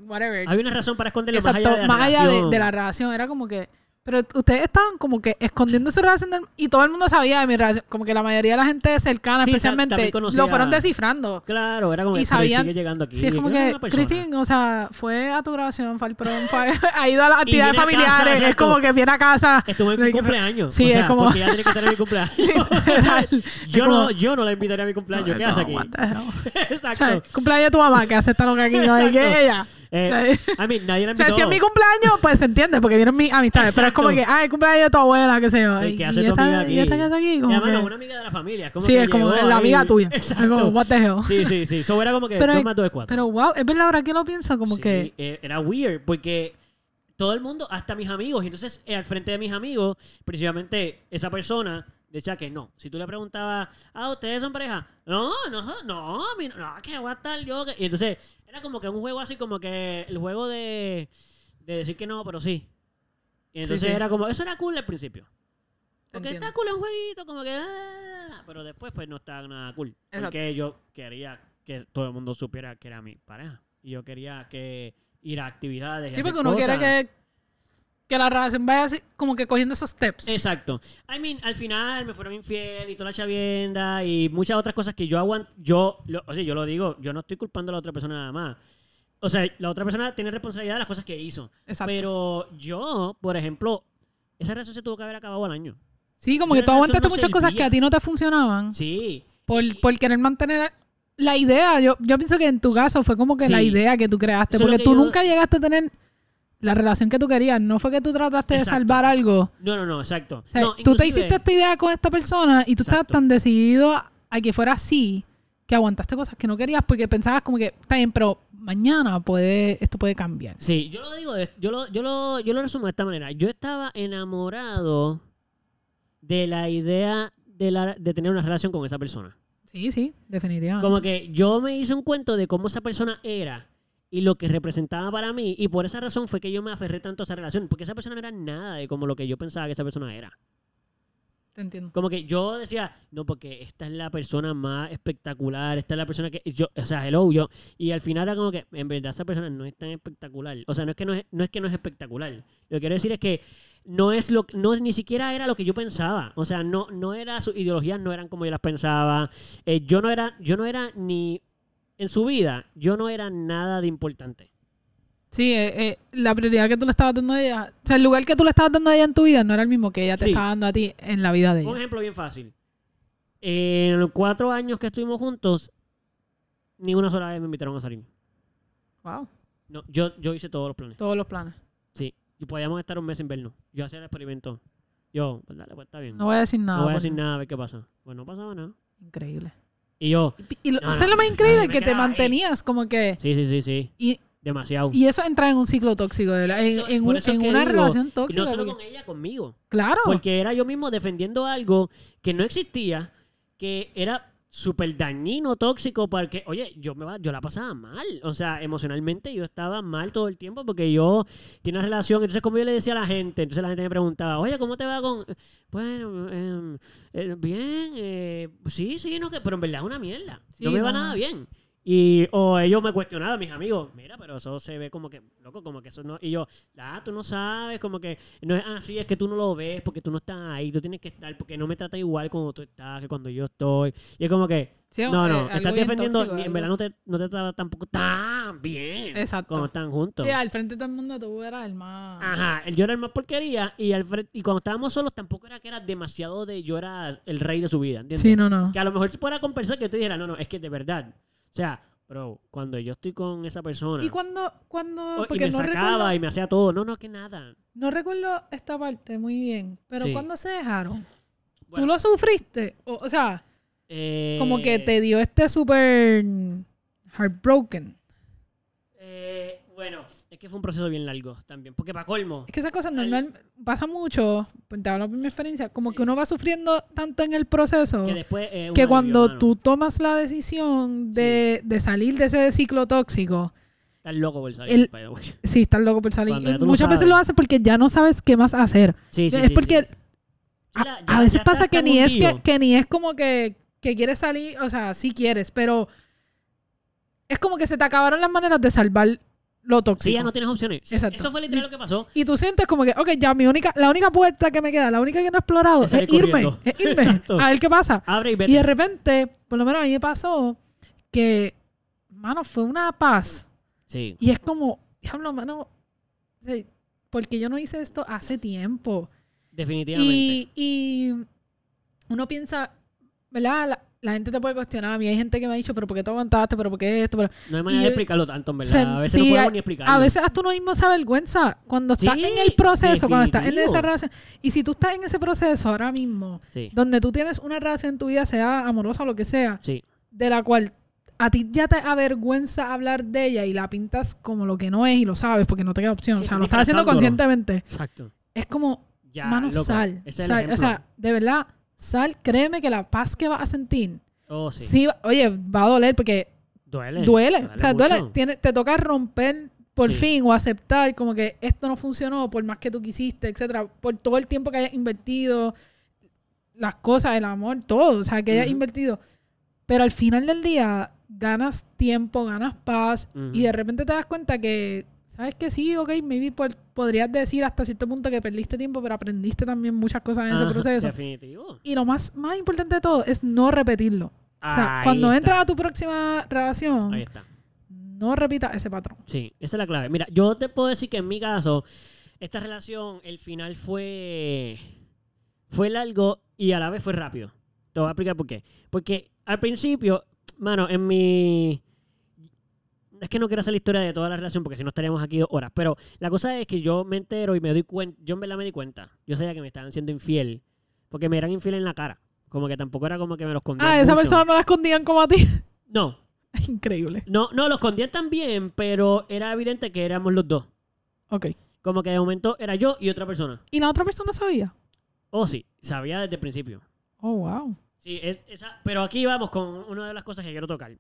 whatever. Había una razón para esconderlo Exacto, más allá de la más allá de la relación. Era como que. Pero ustedes estaban como que escondiendo su relación del- y todo el mundo sabía de mi relación. Como que la mayoría de la gente cercana, Sí, especialmente, conocía- lo fueron descifrando. Claro, era como Y sabían- sigue llegando aquí. Sí, es como que. Cristín, o sea, fue a tu grabación, fue al prom, fue- ha ido a las actividades familiares. es exacto. como que viene a casa. Estuvo en mi cumpleaños. sí, o es como- porque ella tiene que estar en mi cumpleaños. Literal. yo, como- no, yo no la invitaría a mi cumpleaños. ¿Qué hace aquí? The hell? O Exacto. sea, cumpleaños de tu mamá, que hace esta loca aquí, no Exacto. que ella. Eh, I mean, nadie la O sea, invitó. si es mi cumpleaños, pues se entiende, porque vienen mis amistades. Pero es como que, ah, el cumpleaños de tu abuela, qué sé yo. Y- que y hace tu esta- amiga aquí. Y esta que está aquí, Y como además que- no es una amiga de la familia. Es como Sí, que es como la amiga tuya. Es Exacto. como, what the hell. Sí, sí, sí. So era como que Pero dos es- más dos es cuatro. Pero wow, es verdad ahora que lo pienso, como Sí, que. eh, era weird porque todo el mundo, hasta mis amigos, y entonces eh, al frente de mis amigos, principalmente esa persona decía que no. Si tú le preguntabas, ah, ¿ustedes son pareja? No, no, no, mí no, que voy a estar yo. que-". Y entonces era como que un juego así como que el juego de, de decir que no, pero sí. Y entonces sí. era como, eso era cool al principio. Porque Entiendo. está cool un jueguito, como que... ah, pero después pues no está nada cool. Exacto. Porque yo quería que todo el mundo supiera que era mi pareja. Y yo quería que ir a actividades. y Sí, hacer porque uno quiere que, que la relación vaya así, como que cogiendo esos steps. Exacto. I mean, al final me fueron infiel y toda la chavienda y muchas otras cosas que yo aguanto. Yo, lo- o sea, yo lo digo, yo no estoy culpando a la otra persona nada más. O sea, la otra persona tiene responsabilidad de las cosas que hizo. Exacto. Pero yo, por ejemplo, esa relación se tuvo que haber acabado al año. sí, como esa que tú aguantaste no muchas cosas que a ti no te funcionaban. Sí. Por, por querer mantener la idea. Yo, yo pienso que en tu caso fue como que la idea que tú creaste. Eso Porque que tú yo- nunca llegaste a tener la relación que tú querías. No fue que tú trataste Exacto. de salvar algo. No, no, no, exacto. O sea, No, tú te hiciste esta idea con esta persona y tú estabas Exacto. tan decidido a, a que fuera así que aguantaste cosas que no querías porque pensabas como que está bien, pero mañana puede esto puede cambiar. Sí, yo lo digo, de- yo lo, yo lo, yo lo resumo de esta manera. Yo estaba enamorado de la idea de, la, de tener una relación con esa persona. Sí, sí, definitivamente. Como que yo me hice un cuento de cómo esa persona era y lo que representaba para mí. Y por esa razón fue que yo me aferré tanto a esa relación. Porque esa persona no era nada de como lo que yo pensaba que esa persona era. Te entiendo. Como que yo decía, no, porque esta es la persona más espectacular, esta es la persona que yo, o sea, hello, yo. Y al final era como que, en verdad, esa persona no es tan espectacular. O sea, no es que no es, no es que no es espectacular. Lo que quiero decir es que no es lo no ni siquiera era lo que yo pensaba. O sea, no, no era, sus ideologías no eran como yo las pensaba. Eh, yo no era, yo no era ni en su vida, yo no era nada de importante. Sí, eh, eh, la prioridad que tú le estabas dando a ella, o sea, el lugar que tú le estabas dando a ella en tu vida no era el mismo que ella te Sí. estaba dando a ti en la vida de Un ella. ejemplo bien fácil. En los cuatro años que estuvimos juntos, ni una sola vez me invitaron a salir. Wow, No, yo, yo hice todos los planes. todos los planes. Sí. Y podíamos estar un mes sin vernos. Yo hacía el experimento. Yo, pues dale, pues está bien. No voy a decir nada. No voy a porque- decir nada a ver qué pasa. Pues no pasaba nada. Increíble. Y yo, Y lo, No, ¿sabes no, lo más increíble? que te ahí. mantenías como que... sí, sí, sí, sí. Y, Demasiado. y eso entra en un ciclo tóxico, de la- en, Eso- en por un- eso es en que una digo, relación y tóxica. no solo porque- con ella, conmigo. claro. Porque era yo mismo defendiendo algo que no existía, que era súper dañino, tóxico, porque, oye, yo me va, yo la pasaba mal. O sea, emocionalmente yo estaba mal todo el tiempo porque yo tenía una relación. Entonces, como yo le decía a la gente, entonces la gente me preguntaba, oye, ¿cómo te va con...? Bueno, em, eh, bien, eh, sí, sí, no, que, pero en verdad es una mierda. Sí, no me va no. nada bien. Y, o ellos me cuestionaban, mis amigos, mira, pero eso se ve como que, loco, como que eso no. Y yo, ah, tú no sabes, como que no es así, es que tú no lo ves porque tú no estás ahí, tú tienes que estar, porque no me trata igual cuando tú estás que cuando yo estoy. Y es como que, Sí, no, eh, no, estás defendiendo, tóxico, ni- en verdad no te, no te trata tampoco tan bien. Exacto. Cuando están juntos. Sí, al frente de todo el mundo tú eras el más... Ajá, yo era el más porquería y, al fre- y cuando estábamos solos tampoco era que era demasiado de yo era el rey de su vida, ¿entiendes? Sí, no, no. Que a lo mejor se pueda compensar que yo te dijera, no, no, es que de verdad. O sea, bro, cuando yo estoy con esa persona Y cuando, cuando, o- y porque me no sacaba recuerdo, y me hacía todo, no, no, que nada. no recuerdo esta parte muy bien, pero Sí. cuando se dejaron, ¿tú Bueno, lo sufriste? O, o sea, eh, como que te dio este súper heartbroken. eh, bueno, que fue un proceso bien largo también, porque para colmo. Es que esa cosa normal pasa mucho, te hablo por mi experiencia, como que uno va sufriendo tanto en el proceso Que después. eh, que cuando tú tomas la decisión de, de salir de ese ciclo tóxico, Estás loco por salir. el- sí, estás loco por salir. Y muchas veces lo haces porque ya no sabes qué más hacer. Sí, sí, es porque a, Ya- a veces pasa que ni es que, que ni es como que, que quieres salir, o sea, sí quieres, pero es como que se te acabaron las maneras de salvar lo tóxico. Sí, ya no tienes opciones. Sí, Exacto. Eso fue literal lo que pasó. Y tú sientes como que, ok, ya mi única, la única puerta que me queda, la única que no he explorado, Es irme, es irme, Exacto. a ver qué pasa. Abre y Y vete. de repente, por lo menos a mí me pasó que, mano, fue una paz. Sí. Y es como, diablo, mano, porque yo no hice esto hace tiempo. Definitivamente. Y, y uno piensa, ¿verdad? La, la gente te puede cuestionar. A mí hay gente que me ha dicho, pero ¿por qué te aguantaste? ¿Pero por qué esto? Pero, no hay manera y- de explicarlo tanto, en verdad. se- a veces sí, no podemos a- ni explicarlo. a veces hasta uno mismo se avergüenza cuando estás en el proceso, cuando estás en esa relación. Y si tú estás en ese proceso ahora mismo, Sí. donde tú tienes una relación en tu vida, sea amorosa o lo que sea, de la cual a ti ya te avergüenza hablar de ella y la pintas como lo que no es y lo sabes porque no te queda opción. O sea, lo estás haciendo conscientemente. Exacto. Es como, Ya, mano, loco. sal. Es el sal. O sea, de verdad, sal, créeme que la paz que vas a sentir, Oh, sí. sí, oye, va a doler porque Duele. duele. O sea, duele. Tiene, te toca romper por Sí. fin o aceptar como que esto no funcionó por más que tú quisiste, etcétera, por todo el tiempo que hayas invertido, las cosas, el amor, todo, o sea, que hayas invertido. Pero al final del día ganas tiempo, ganas paz Ujú. y de repente te das cuenta que, ¿sabes que Sí, ok, maybe por- podrías decir hasta cierto punto que perdiste tiempo, pero aprendiste también muchas cosas en ese Ajá, proceso. Definitivo. Y lo más, más importante de todo es no repetirlo. O sea, Ahí cuando está. entras a tu próxima relación, Ahí está. no repitas ese patrón. Sí, esa es la clave. Mira, yo te puedo decir que en mi caso, esta relación, el final fue. fue largo y a la vez fue rápido. Te voy a explicar por qué. Porque al principio, mano, en mi... Es que no quiero hacer la historia de toda la relación porque si no estaríamos aquí dos horas. Pero la cosa es que yo me entero y me doy cuenta. Yo en verdad me di cuenta. Yo sabía que me estaban siendo infiel. Porque me eran infiel en la cara. Como que tampoco era como que me los escondían. Ah, esa mucho. persona no la escondían como a ti. No. Increíble. No, no, los escondían también, pero era evidente que éramos los dos. Ok. Como que de momento era yo y otra persona. ¿Y la otra persona sabía? Oh, sí, sabía desde el principio. Oh, wow. Sí, es esa. Pero aquí vamos con una de las cosas que quiero tocar.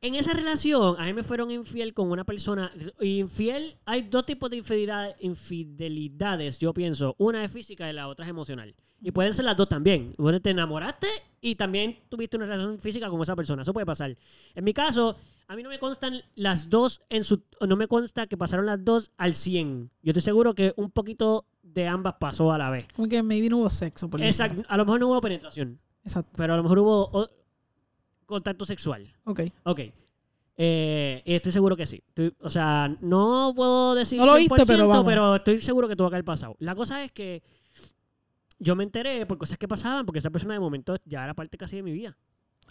En esa relación, a mí me fueron infiel con una persona. Infiel, hay dos tipos de infidelidad- infidelidades, yo pienso. Una es física y la otra es emocional. Y pueden ser las dos también. Bueno, te enamoraste y también tuviste una relación física con esa persona. Eso puede pasar. En mi caso, a mí no me constan las dos en su. No me consta que pasaron las dos al 100. Yo estoy seguro que un poquito de ambas pasó a la vez. Como que maybe no hubo sexo. Por Exacto. A lo mejor no hubo penetración Exacto. pero a lo mejor hubo contacto sexual. Ok. Ok. Eh, y estoy seguro que sí. Estoy- o sea, no puedo decir No lo viste, 100%, pero vamos. pero estoy seguro que tuvo que haber pasado. La cosa es que yo me enteré por cosas que pasaban, porque esa persona de momento ya era parte casi de mi vida.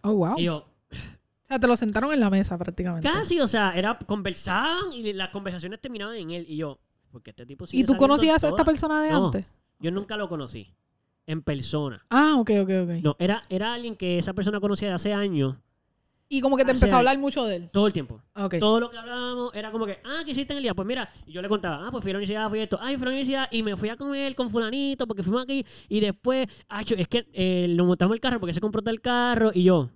Oh, wow. Y yo, O sea, te lo sentaron en la mesa prácticamente. casi, o sea, era conversaban y las conversaciones terminaban en él. Y yo, porque este tipo sigue ¿Y tú conocías a esta persona de No. antes? Yo nunca lo conocí. En persona. Ah, ok, ok, ok. No, era, era alguien que esa persona conocía de hace años, Y como que te Hace empezó a hablar mucho de él. todo el tiempo. Ok. todo lo que hablábamos era como que, ah, ¿qué hiciste en el día? Pues mira, y yo le contaba, ah, pues fui a la universidad, fui esto, ay, fui a la universidad y me fui a comer con fulanito porque fuimos aquí y después, ah, es que eh, nos montamos el carro porque se compró tal carro y yo,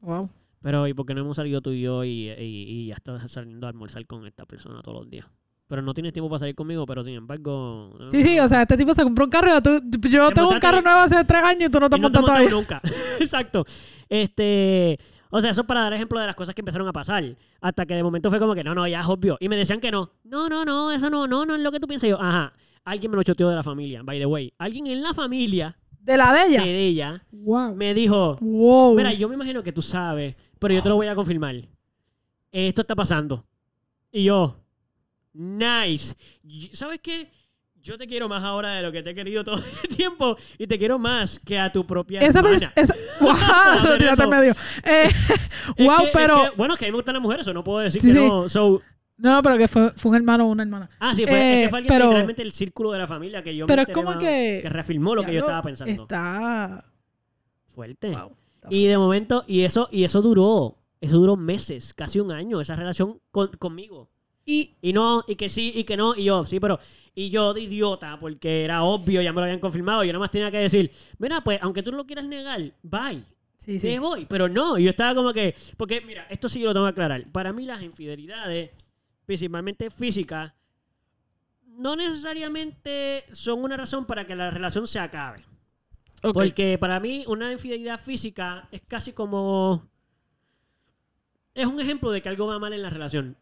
Wow. pero ¿y por qué no hemos salido tú y yo y, y- y ya estás saliendo a almorzar con esta persona todos los días? Pero no tienes tiempo para salir conmigo, pero sin embargo... Sí, sí, o sea, este tipo se compró un carro. y tú- yo Te tengo un carro nuevo hace tres años y tú no te no te montas todavía. nunca. Exacto. Este, o sea, eso es para dar ejemplo de las cosas que empezaron a pasar. Hasta que de momento fue como que, no, no, ya es obvio. Y me decían que no. No, no, no, eso no, no, no es lo que tú piensas. Y yo, ajá. Alguien me lo choteó de la familia, by the way. Alguien en la familia ¿De la de de ella? ella Wow. me dijo, Wow. mira, yo me imagino que tú sabes, pero yo te lo voy a confirmar. Esto está pasando. Y yo, nice. ¿Sabes qué? Yo te quiero más ahora de lo que te he querido todo el tiempo y te quiero más que a tu propia Esa hermana. persona. Esa... ¡Wow! Lo medio. Eh, Es wow, que- es pero. que, bueno, es que a mí me gustan las mujeres, eso no puedo decir Sí, que sí. no. So, No, no, pero que fue, fue un hermano o una hermana. ah, sí, fue, Eh, es que fue alguien pero- literalmente el círculo de la familia que yo me Pero es como que- que reafirmó lo que yo estaba pensando. Está. Fuerte. Wow. Y de momento, y eso, y eso duró, eso duró meses, casi un año, esa relación con- conmigo. Y. Y no, y que sí, y que no, y yo, sí, pero, y yo de idiota, porque era obvio, ya me lo habían confirmado, yo nada más tenía que decir, mira, pues, aunque tú lo quieras negar, bye. Sí, Sí, sí. voy, pero no, yo estaba como que, porque mira, esto sí yo lo tengo que aclarar. Para mí las infidelidades, principalmente físicas, no necesariamente son una razón para que la relación se acabe. Porque para mí una infidelidad física es casi como... Es un ejemplo de que algo va mal en la relación.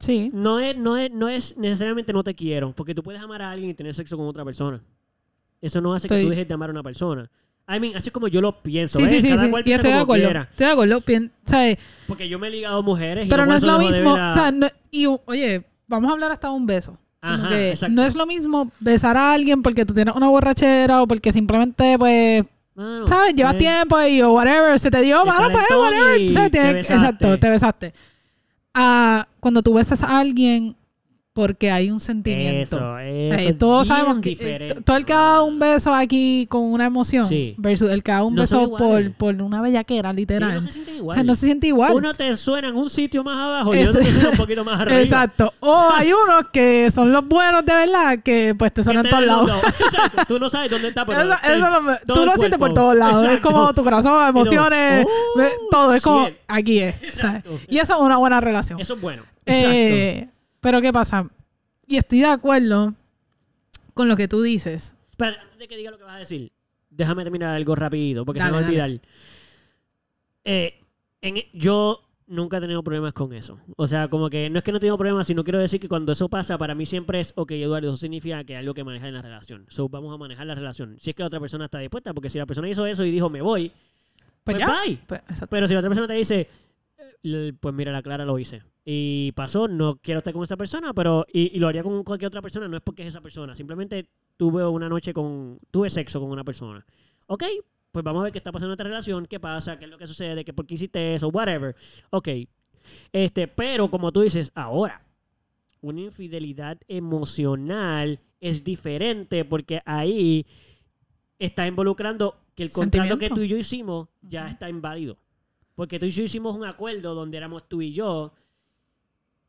Sí. No es, no es, no es necesariamente no te quiero, porque tú puedes amar a alguien y tener sexo con otra persona. Eso no hace que Estoy- tú dejes de amar a una persona. I mean, así es como yo lo pienso. Sí, ¿ves? sí, sí. Cada sí. cual Y estoy de acuerdo. Estoy de acuerdo. Pien- ¿sabes? Porque yo me he ligado mujeres y Pero no por es lo de mismo. a- O sea, no- y oye, vamos a hablar hasta un beso. Ajá, que no es lo mismo besar a alguien porque tú tienes una borrachera o porque simplemente, pues, ¿sabes? Llevas eh, tiempo y o whatever, se te dio, mano, pues, whatever. y te exacto, te besaste. Ah, cuando tú besas a alguien porque hay un sentimiento. Eso, O eso. sea, es todos sabemos que eh, todo el que ha dado un beso aquí con una emoción Sí. versus el que ha dado un No beso por, por una bellaquera, Sí, literal. no se sienten o igual. sea, no se siente igual. Uno te suena en un sitio más abajo y Eso- otro te suena un poquito más arriba. Exacto. O hay unos que son los buenos de verdad que pues te suenan en todos lados. Exacto. Tú no sabes dónde está, pero Eso- eso lo tú lo sientes por todos lados. Es como tu corazón, emociones, Oh, todo. Es como, shit. aquí es. Y eso es una buena relación. Eso es bueno. Exacto. Eh, pero ¿qué pasa? Y estoy de acuerdo con lo que tú dices. Espera, antes de que diga lo que vas a decir, déjame terminar algo rapidito, porque Dale, se me va a olvidar. Eh, en- yo nunca he tenido problemas con eso. O sea, como que no es que no he tenido problemas, sino quiero decir que cuando eso pasa, para mí siempre es, ok, Eduardo, eso significa que hay algo que manejar en la relación. So, vamos a manejar la relación. Si es que la otra persona está dispuesta, porque si la persona hizo eso y dijo, me voy, Pues, pues, ya. bye. Pues. Pero si la otra persona te dice, eh, pues mira, la clara lo hice. Y pasó, no quiero estar con esa persona, pero. Y, y lo haría con cualquier otra persona, no es porque es esa persona. Simplemente tuve una noche con. Tuve sexo con una persona. Ok, pues vamos a ver qué está pasando en otra relación, qué pasa, qué es lo que sucede, que por qué hiciste eso, whatever. Ok. Este, pero como tú dices, ahora, una infidelidad emocional es diferente porque ahí está involucrando que el contrato que tú y yo hicimos ya está inválido. Porque tú y yo hicimos un acuerdo donde éramos tú y yo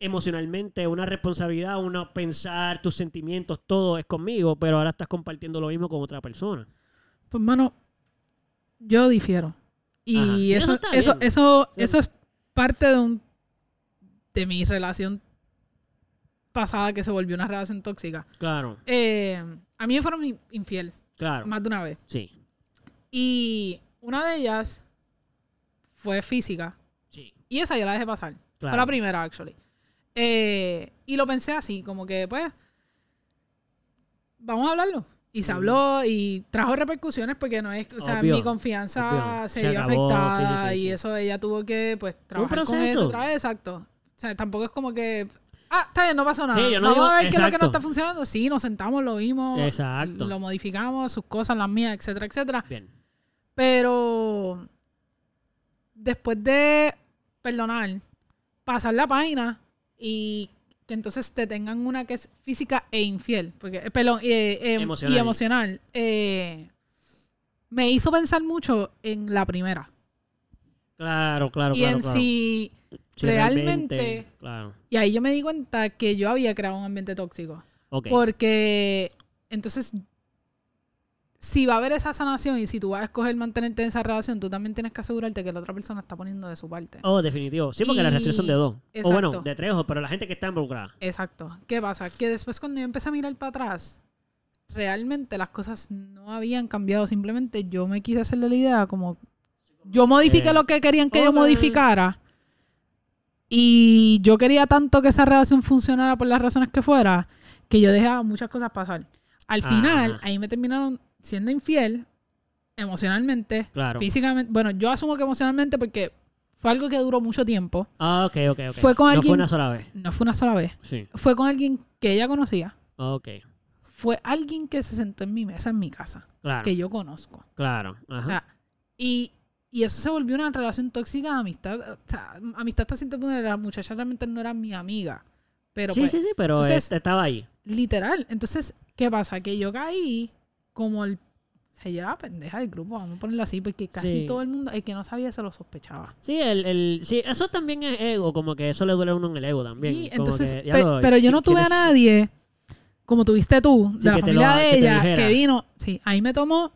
emocionalmente, una responsabilidad, uno pensar tus sentimientos, todo es conmigo, pero ahora estás compartiendo lo mismo con otra persona. Pues, mano, yo difiero. Y eso eso, eso, eso, Sí. eso es parte de un de mi relación pasada que se volvió una relación tóxica. Claro, Eh, a mí me fueron in- infiel claro. más de una vez. Sí, Y una de ellas fue física. sí. Y esa yo la dejé pasar. Claro. Fue la primera, actually. Eh, y lo pensé así, como que, pues, vamos a hablarlo. Y se habló y trajo repercusiones porque no es, o sea, Obvio, mi confianza obvio. se, Se vio acabó, afectada sí, sí, y eso ella tuvo que, pues, trabajar con eso otra vez, exacto. O sea, tampoco es como que, ah, está bien, no pasó nada. Sí, yo no vamos digo- a ver qué es lo que no está funcionando. Sí, nos sentamos, lo vimos, Exacto. lo modificamos, sus cosas, las mías, etcétera, etcétera. Bien. Pero después de perdonar, pasar la página y que entonces te tengan una que es física e infiel, porque, eh, perdón, eh, eh, Emocional. y emocional, eh, me hizo pensar mucho en la primera. Claro, claro, y claro. en claro. si, realmente- Claro. y ahí yo me di cuenta que yo había creado un ambiente tóxico. Ok. Porque entonces, si va a haber esa sanación y si tú vas a escoger mantenerte en esa relación, tú también tienes que asegurarte que la otra persona está poniendo de su parte. Oh, definitivo. Sí, porque las Y- relaciones son de dos. O bueno, de tres ojos, pero la gente que está involucrada. Exacto. ¿Qué pasa? Que después cuando yo empecé a mirar para atrás, realmente las cosas no habían cambiado. Simplemente yo me quise hacerle la idea como... Yo modifiqué Eh, lo que querían que yo ok. modificara. Y yo quería tanto que esa relación funcionara por las razones que fuera, que yo dejaba muchas cosas pasar. Al final, Ajá. ahí me terminaron siendo infiel emocionalmente, Claro. físicamente. Bueno, yo asumo que emocionalmente porque fue algo que duró mucho tiempo. Ah, ok, ok, ok. Fue con No alguien- fue una sola vez. No fue una sola vez. Sí. Fue con alguien que ella conocía. Ok. Fue alguien que se sentó en mi mesa en mi casa, Claro. que yo conozco. Claro. O Ajá. sea, y, y eso se volvió una relación tóxica de amistad. O sea, amistad hasta cierto punto, la muchacha realmente no era mi amiga. Pero sí, pues, sí, sí, pero entonces- estaba ahí. literal. Entonces, ¿qué pasa? Que yo caí como el... O sea, yo era la pendeja del grupo, vamos a ponerlo así, porque casi Sí. todo el mundo, el que no sabía, se lo sospechaba. Sí, el, el, sí, eso también es ego, como que eso le duele a uno en el ego también. Sí, como entonces, que, pe- diablo, pero yo no ¿quién tuve a nadie, como tuviste tú, de Sí, la familia lo- de ella, que vino. Sí, ahí me tomó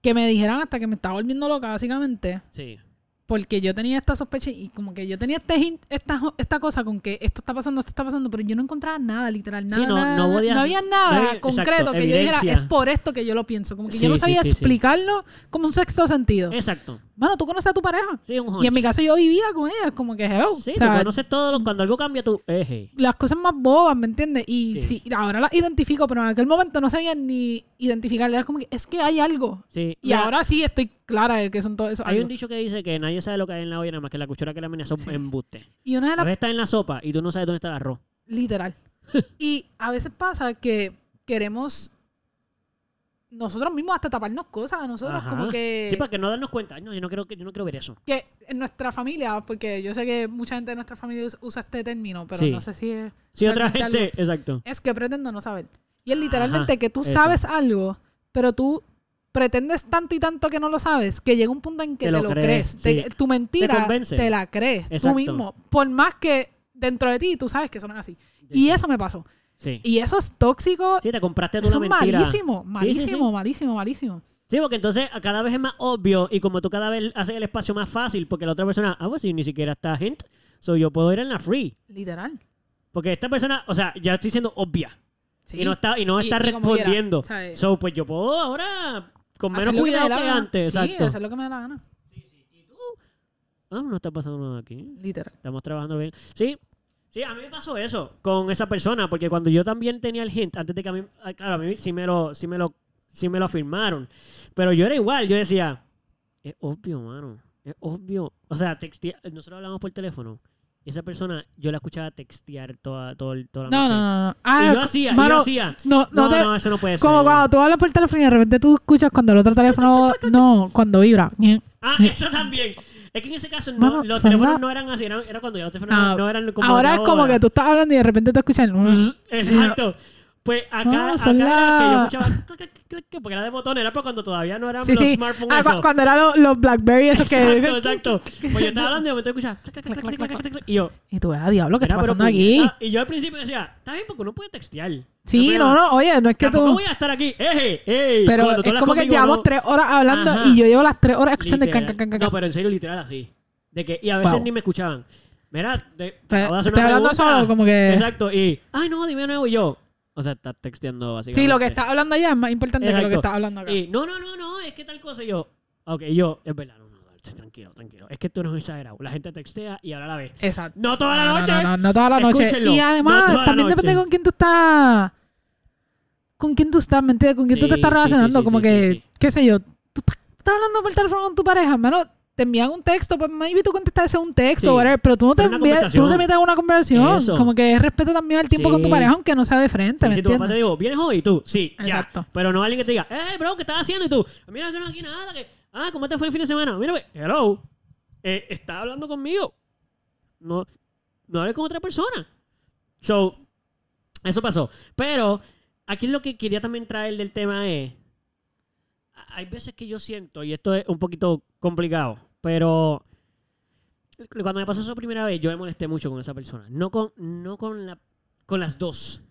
que me dijeran hasta que me estaba volviendo loca, básicamente, Sí. Porque yo tenía esta sospecha y como que yo tenía este hint- esta, esta cosa con que esto está pasando, esto está pasando, pero yo no encontraba nada, literal, nada, no- nada, no había no nada había- concreto exacto, que yo dijera, es por esto que yo lo pienso, como que Sí, yo no sí, sabía sí, sí. explicarlo como un sexto sentido. Exacto. Bueno, tú conoces a tu pareja. Sí, un Y en mi hunch. caso yo vivía con ella, como que hello. Sí, O tú sea, conoces todo. lo- Cuando algo cambia, tu eje. las cosas más bobas, ¿me entiendes? Y Sí. sí, ahora las identifico, pero en aquel momento no sabía ni identificar. Era como que es que hay algo. Sí. Y Mira, ahora sí estoy clara de que son todo eso. Hay algo. un dicho que dice que nadie sabe lo que hay en la olla, nada más que la cuchara que la amenazó Sí. embuste. Y una de A las. veces está en la sopa y tú no sabes dónde está el arroz. Literal. y a veces pasa que queremos. Nosotros mismos hasta taparnos cosas a nosotros. Ajá. Como que. Sí, para que no darnos cuenta. No, yo no quiero, que- yo no quiero ver eso. que en nuestra familia, porque yo sé que mucha gente de nuestra familia us- usa este término, pero Sí. no sé si es. Sí, otra gente. Exacto. es que pretendo no saber. Y es literalmente Ajá, que tú eso. sabes algo, pero tú pretendes tanto y tanto que no lo sabes, que llega un punto en que Te te, lo crees, crees. Te- sí. tu mentira Te te, la crees Exacto. tú mismo. Por más que dentro de ti tú sabes que son así. Y eso me pasó. Sí. Y eso es tóxico. Sí, te compraste tú eso una es mentira. malísimo, Sí, sí, malísimo, sí. malísimo, malísimo. Sí, porque entonces cada vez es más obvio y como tú cada vez haces el espacio más fácil porque la otra persona, ah, pues si ni siquiera está hint, so yo puedo ir en la free. Literal. Porque esta persona, o sea, ya estoy siendo obvia Sí. y no está, y no Y- está y quiera, respondiendo. ¿sabes? So, pues yo puedo ahora con Hacer menos que me cuidado que antes. Sí, Exacto. hacer lo que me da la gana. Ah, no está pasando nada aquí. Literal. Estamos trabajando bien. Sí, sí, a mí me pasó eso con esa persona, porque cuando yo también tenía el hint, antes de que a mí, claro, a mí sí me lo, sí me lo, sí me lo afirmaron. Pero yo era igual, yo decía, es obvio, mano, es obvio. O sea, textea- nosotros hablamos por teléfono Y esa persona, yo la escuchaba textear toda, todo el- toda la No, noche. no, no, no. Y Ah, yo hacía, y mano, yo hacía. No, no, No, te- no, eso no puede ser. Como cuando tú hablas por teléfono y de repente tú escuchas cuando el otro teléfono. No, cuando vibra. Ah, eso también. Es que en ese caso no, Mano, los teléfonos no eran así, eran, era cuando ya los teléfonos No, no eran como Ahora es como que tú estás hablando y de repente te escuchas. el- Exacto. Pues acá, Ah, acá era que yo escuchaba clic, clic, clic, clic, porque era de botones, era para cuando todavía no eran Sí, los sí. smartphones Ah, esos. cuando eran los, los Blackberry, esos que. Exacto, exacto. Pues yo estaba hablando y de momento escuchaba y yo, Y tú, ah, diablo, ¿qué está pasando aquí? Y yo al principio decía, está bien porque uno puede textear. Sí, no, no, oye, no es que Tampoco tú. voy a estar aquí, ¡eh, eh! Pero es como que llevamos no. tres horas hablando Ajá. y yo llevo las tres horas escuchando el can, Literal. can, can, can, No, pero en serio, literal así. De que, y a veces Wow. ni me escuchaban. Mira, te, Te- hablando solo, como que- Exacto, y, ay, no, dime nuevo y yo. O sea, estás texteando básicamente. Sí, lo que estás hablando allá es más importante que lo que estás hablando acá. Y, no, no, no, no, es que tal cosa. Y yo, ok, yo, es verdad, no, no, tranquilo, tranquilo. Es que tú no es exagerado. La gente textea y ahora la ve. Exacto. No toda la No, no, noche. No, no, no toda la noche. Escúchenlo, Y además, también noche. depende con quién tú estás. Con quién tú estás, ¿me entiendes? Con quién tú te Sí, estás sí, relacionando. sí, como sí, que, sí, sí. qué sé yo, tú estás, estás hablando por teléfono con tu pareja, mano. Te envían un texto, pues maybe tú contestas ese un texto, Sí. whatever, pero tú no te envías, tú no te metes en una conversación. Eso. Como que es respeto también al tiempo con tu pareja, aunque no sea de frente, Sí, ¿me si tu papá te entiendes? digo, ¿vienes hoy? Y tú, sí, Exacto. ya. Pero no alguien que te diga, eh, bro, ¿qué estás haciendo? Y tú, mira, yo no aquí nada. Que, ah, ¿cómo te fue el fin de semana? Mira, hello. Eh, ¿Estás hablando conmigo? No, no hables con otra persona. So, eso pasó. Pero, aquí lo que quería también traer del tema es, hay veces que yo siento, y esto es un poquito complicado, pero cuando me pasó eso primera vez, yo me molesté mucho con esa persona. No con, no con, la, con las dos.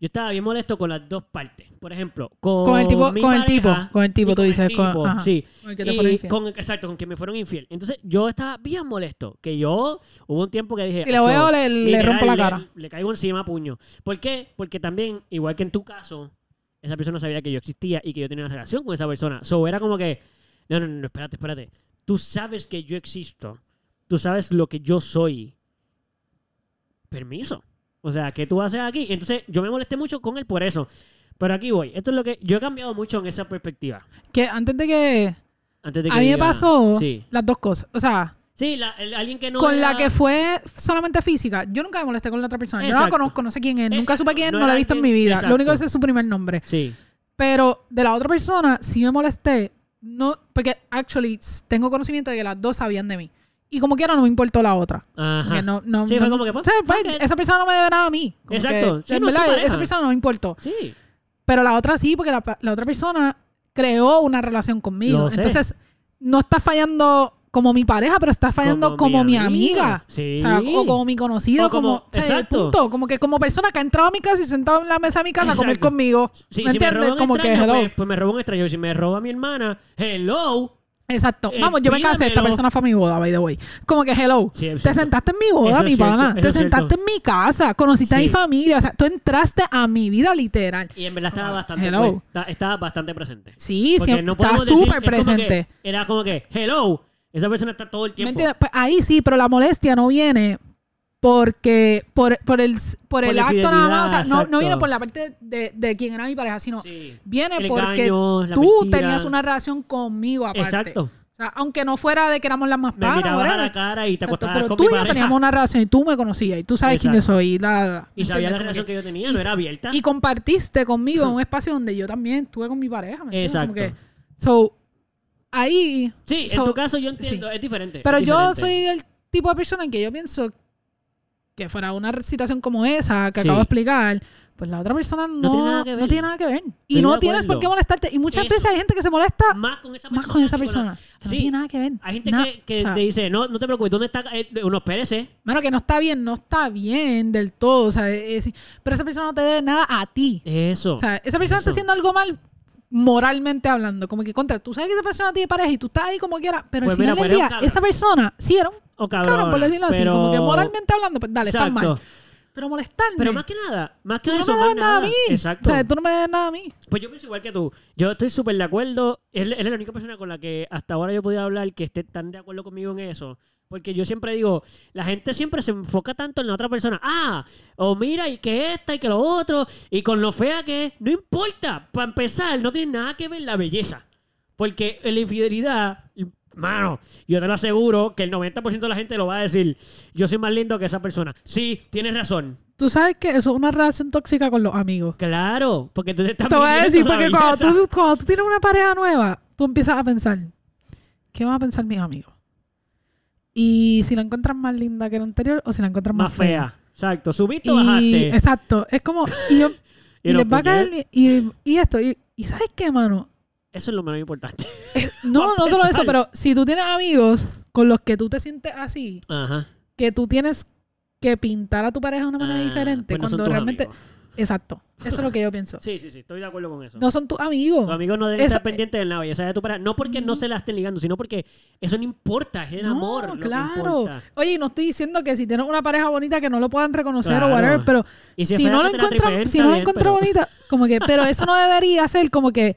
Yo estaba bien molesto con las dos partes. Por ejemplo, con, Con el tipo, con el tipo, con el tipo, tú con el dices. con- tipo, ajá, sí. con el que te Y fueron infiel. con- exacto, con que me fueron infiel. Entonces yo estaba bien molesto. Que yo, hubo un tiempo que dije. Si le veo, "Acho, le, le literal, rompo la cara. Le, le caigo encima a puño. ¿Por qué? Porque también, igual que en tu caso, esa persona sabía que yo existía y que yo tenía una relación con esa persona. So era como que, no, no, no, espérate, espérate. Tú sabes que yo existo. Tú sabes lo que yo soy. Permiso. O sea, ¿qué tú haces aquí? Entonces yo me molesté mucho con él por eso. Pero aquí voy. Esto es lo que yo he cambiado mucho en esa perspectiva. Que antes de que. Antes de que A mí me pasó Sí. las dos cosas. O sea, Sí, la- el- alguien que no. con la que fue solamente física, yo nunca me molesté con la otra persona. Yo no la conozco, no sé quién es. Nunca supe quién es, No no, la he visto en mi vida. exacto. Lo único que sé es su primer nombre. Sí. Pero de la otra persona sí me molesté. No, porque actually tengo conocimiento de que las dos sabían de mí. Y como quiera no me importó la otra. Ajá. No, no, Sí, no- fue como que, pues, pues, esa persona no me debe nada a mí. Como Exacto. que, Sí, verdad, esa persona no me importó. Sí. Pero la otra sí, porque la, la otra persona creó una relación conmigo. Entonces, no está fallando como mi pareja, pero está fallando como, mi amiga. Sí. O, sea, o como mi conocido, O como- como, o sea, el exacto. punto, como que como persona que ha entrado a mi casa y sentado en la mesa de mi casa a comer conmigo. Sí, ¿Me si entiendes? como que hello. pues, pues me roba un extraño. Si me roba mi hermana, hello. Exacto. eh, Vamos, yo me casé, esta persona fue a mi boda, by the way. Como que hello. Sí, te sentaste en mi boda, Eso mi cierto, pana. Te sentaste en mi casa. Conociste a mi familia. O sea, tú entraste a mi vida literal. Y en verdad estaba bastante, Hello. pues, estaba bastante presente. Sí, Porque siempre no decir- súper es como que- presente. era como que, hello. Esa persona está todo el ¿Me tiempo. entiendes? Pues ahí sí, pero la molestia no viene porque por, por el, por el la acto nada más. O sea, no, no exacto. viene por la parte de, de quién era mi pareja, sino Sí. viene El porque engaño, tú mentira. tenías una relación conmigo aparte. Exacto. O sea, aunque no fuera de que éramos las más Me panas, a la cara y te Exacto, acostabas pero con tú mi y yo teníamos una relación y tú me conocías y tú sabes quién yo Exacto. soy. Y, la, la- Y sabía ¿entiendes? la relación que yo tenía, y- no era abierta. Y compartiste conmigo en un espacio donde yo también estuve con mi pareja. ¿me entiendes? Como Exacto. que- so, ahí. Sí, en tu caso yo entiendo, sí. es diferente. Pero es yo soy el tipo de persona en que yo pienso que fuera una situación como esa que Sí. acabo de explicar, pues la otra persona no, tiene nada que ver. no tiene nada que ver. Y Estoy no tienes por qué molestarte. Y muchas Eso. veces hay gente que se molesta Más con esa más persona. con esa que con la- persona. No Sí. tiene nada que ver. Hay gente que, que o sea, te dice, no, no te preocupes, ¿dónde está? Eh, unos espérese. Mano, que no está bien, no está bien del todo. O sea, es- pero esa persona no te debe nada a ti. Eso. O sea, esa persona está haciendo algo mal moralmente hablando. Como que contra, tú sabes que esa persona tiene pareja y tú estás ahí como quiera. Pero Pues al final mira, pues del día, esa persona sí era un o cabrón. cabrón, por decirlo así. pero... Como que moralmente hablando, pues dale, está Exacto. mal. Pero molestarme. Pero más que nada, más que tú no eso, me más debes nada a mí. Exacto. O sea, tú no me debes nada a mí. Pues yo pienso igual que tú. Yo estoy súper de acuerdo. Él, él es la única persona con la que hasta ahora yo he podido hablar que esté tan de acuerdo conmigo en eso. Porque yo siempre digo, la gente siempre se enfoca tanto en la otra persona. Ah, o mira, y que esta, y que lo otro, y con lo fea que es. No importa. Para empezar, no tiene nada que ver la belleza. Porque en la infidelidad, Mano, yo te lo aseguro que el 90% de la gente lo va a decir. Yo soy más lindo que esa persona. Sí, tienes razón. Tú sabes que eso es una relación tóxica con los amigos. Claro, porque tú te estás Te voy a decir, porque cuando tú, cuando tú tienes una pareja nueva, tú empiezas a pensar, ¿qué van a pensar mis amigos? Y si la encuentras más linda que la anterior o si la encuentras más, Más fea. Exacto. Subiste o bajaste. exacto, es como, y, yo- y Y no, les va a caer, y, y esto, y, y ¿sabes qué, mano? Eso es lo menos importante. Eh, No, no solo eso, pero si tú tienes amigos con los que tú te sientes así, Ajá. que tú tienes que pintar a tu pareja de una manera Ah, diferente, pues no cuando realmente... amigos. Exacto, eso es lo que yo pienso. Sí, sí, sí, estoy de acuerdo con eso. No son tus amigos. Tus amigos no deben Eso- estar pendientes de la belleza de tu pareja. No porque no se la estén ligando, sino porque eso no importa, es el No, amor. lo que claro. importa. Oye, y no estoy diciendo que si tienes una pareja bonita que no lo puedan reconocer Claro. o whatever, pero Y si, es fea no que lo te la encuentran, tripeen, si está no la bien, encuentran pero- bonita, como que, pero eso no debería ser como que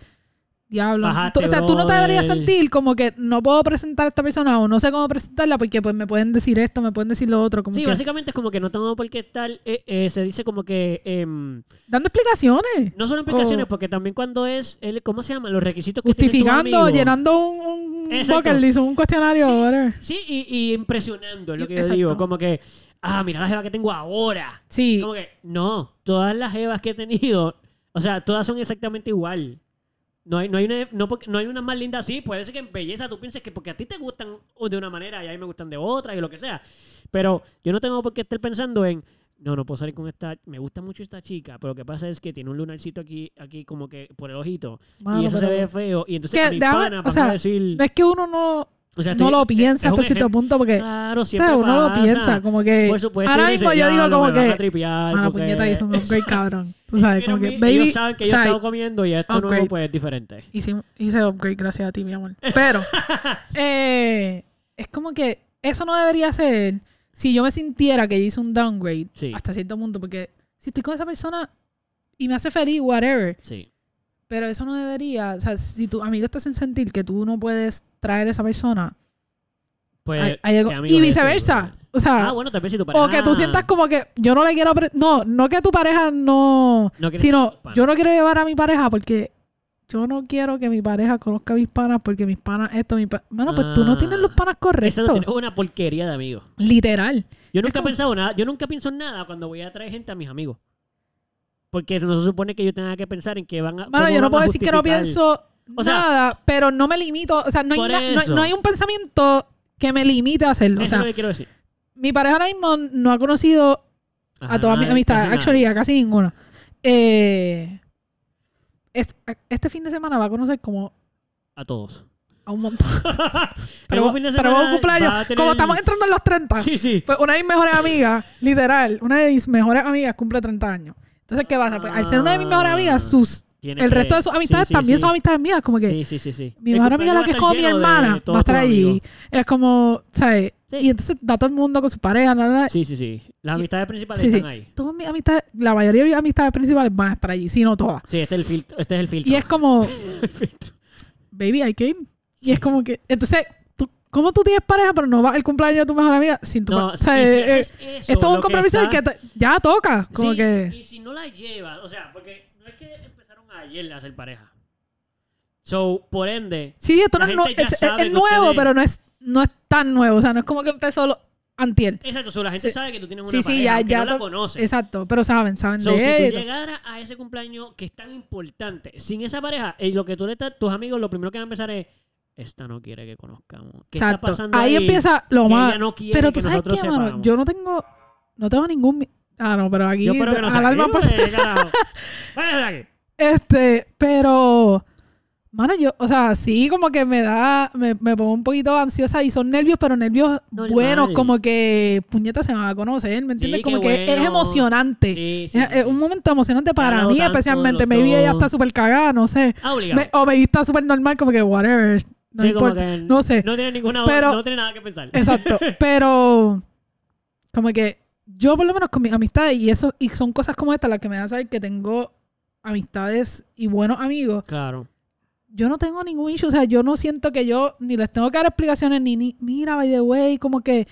diablo. Tú- o sea, tú no te deberías sentir como que no puedo presentar a esta persona o no sé cómo presentarla porque pues me pueden decir esto, me pueden decir lo otro, como Sí, que básicamente es como que no tengo por qué estar. eh, eh, se dice como que. em, dando explicaciones, no solo implicaciones, O- porque también cuando es. El, ¿Cómo se llama? Los requisitos que justificando, amigos. llenando un, un Exacto. bucket list, un cuestionario, Sí. whatever. Sí, y, y impresionando, es lo que yo digo. Como que. Ah, mira la jeva que tengo ahora. Sí, Como que. No, todas las jevas que he tenido. O sea, todas son exactamente igual. No hay, no, hay una, no, no hay una más linda así. Puede ser que en belleza tú pienses que porque a ti te gustan de una manera y a mí me gustan de otra y lo que sea. Pero yo no tengo por qué estar pensando en. No, no puedo salir con esta. Me gusta mucho esta chica, pero lo que pasa es que tiene un lunarcito aquí, aquí como que por el ojito. mano, y eso se ve feo. Y entonces Que, a mi déjame- pana o van sea, a decir. no es que uno no, o sea, no estoy- lo piensa hasta cierto punto porque Claro, o siempre sea, uno lo piensa, como que Por supuesto. ahora mismo yo digo "Diablo, como que tripear Ah, porque puñeta, hizo un upgrade cabrón. Tú sabes, como que baby. ellos saben que yo he o estado comiendo y esto upgrade. nuevo pues es diferente. hice, hice upgrade gracias a ti, mi amor. Pero, eh, es como que eso no debería ser si yo me sintiera que yo hice un downgrade Sí. hasta cierto punto, porque si estoy con esa persona y me hace feliz, whatever. Sí. Pero eso no debería, o sea, si tu amigo te hacen sentir que tú no puedes traer a esa persona, Pues, hay- hay algo- ¿qué amigo y viceversa. ese? O sea, Ah, bueno, tal vez si tu pareja... o que tú sientas como que yo no le quiero. No, no que tu pareja no. Sino, panas. yo no quiero llevar a mi pareja porque yo no quiero que mi pareja conozca a mis panas porque mis panas, esto, mi pa- Bueno, pues tú no tienes los panas Eso correctos. tiene- es una porquería de amigos. Literal. Yo nunca he como- pensado nada, yo nunca pienso en nada cuando voy a traer gente a mis amigos. Porque no se supone que yo tenga que pensar en que van a. Bueno, yo no puedo decir que no pienso O sea- nada, pero no me limito. O sea, no hay, na- no, no hay un pensamiento que me limite a hacerlo. Eso O sea, es lo que quiero decir. mi pareja ahora mismo no ha conocido a todas mis Ajá, amistades, actually, nada. a casi ninguna. Eh, es- este fin de semana va a conocer como A todos. a un montón. Pero Pero, fin de pero semana un cumpleaños. va a tener- Como estamos entrando en los 30, Sí, sí. pues una de mis mejores amigas, literal, una de mis mejores amigas cumple 30 años. Entonces, ¿qué pasa? Pues al ser una de mis mejores amigas, sus, el resto de sus amistades sí, también sí. son amistades mías. Como que Sí, sí, sí, sí. mi mejor amiga, la que es va como mi hermana, va a estar allí. Es como, ¿sabes? Y entonces da todo el mundo con su pareja, la, la. Sí, sí, sí. Las amistades principales están ahí. Todas mis amistades, la mayoría de mis amistades principales van a estar allí, si no todas. Sí, este es el filtro. Este es el filtro. Y es como, el filtro. baby, I came. Y es como que, entonces, ¿cómo tú tienes pareja pero no vas al cumpleaños de tu mejor amiga sin tu No, pa- o sea, si eh, eh, es todo un compromiso está- que te- ya toca. Como Sí, que. Y si no la llevas, o sea, porque no es que empezaron ayer a hacer pareja. So, por ende, Sí, esto no la es, que nuevo, ustedes- pero no es, no es tan nuevo. O sea, no es como que empezó lo, antier. exacto, so, la gente Sí. sabe que tú tienes una Sí, sí, pareja, ya, ya. no la conoces. Exacto, pero saben, saben So, de si él. tú llegaras a ese cumpleaños que es tan importante, sin esa pareja, y lo que tú le estás, tus amigos, lo primero que van a empezar es, esta no quiere que conozcamos. ¿Qué está Exacto. pasando Ahí, ahí? empieza lo más. no Pero tú sabes qué, mano, yo no tengo, no tengo ningún. Ah, no, pero aquí. Yo espero que no al sea alma aquí, por- porque, carajo. Váyase de aquí. Este, pero. Mano, yo, o sea, sí, como que me da, me, me pongo un poquito ansiosa y son nervios, pero nervios buenos, como que puñeta se van a conocer, ¿me entiendes? Sí, como que es emocionante. Sí, sí, es, un momento emocionante para mí, tanto especialmente. los Maybe ella está súper cagada, no sé. Ah, obligado. Me- o maybe está súper normal, como que whatever. No Sí, como importa. que No sé. No tiene ninguna Pero- no tiene nada que pensar. Exacto. Pero como que yo por lo menos con mis amistades y eso y son cosas como estas las que me dan saber que tengo amistades y buenos amigos. Claro. Yo no tengo ningún issue, o sea, yo no siento que yo ni les tengo que dar explicaciones ni, ni mira by the way, como que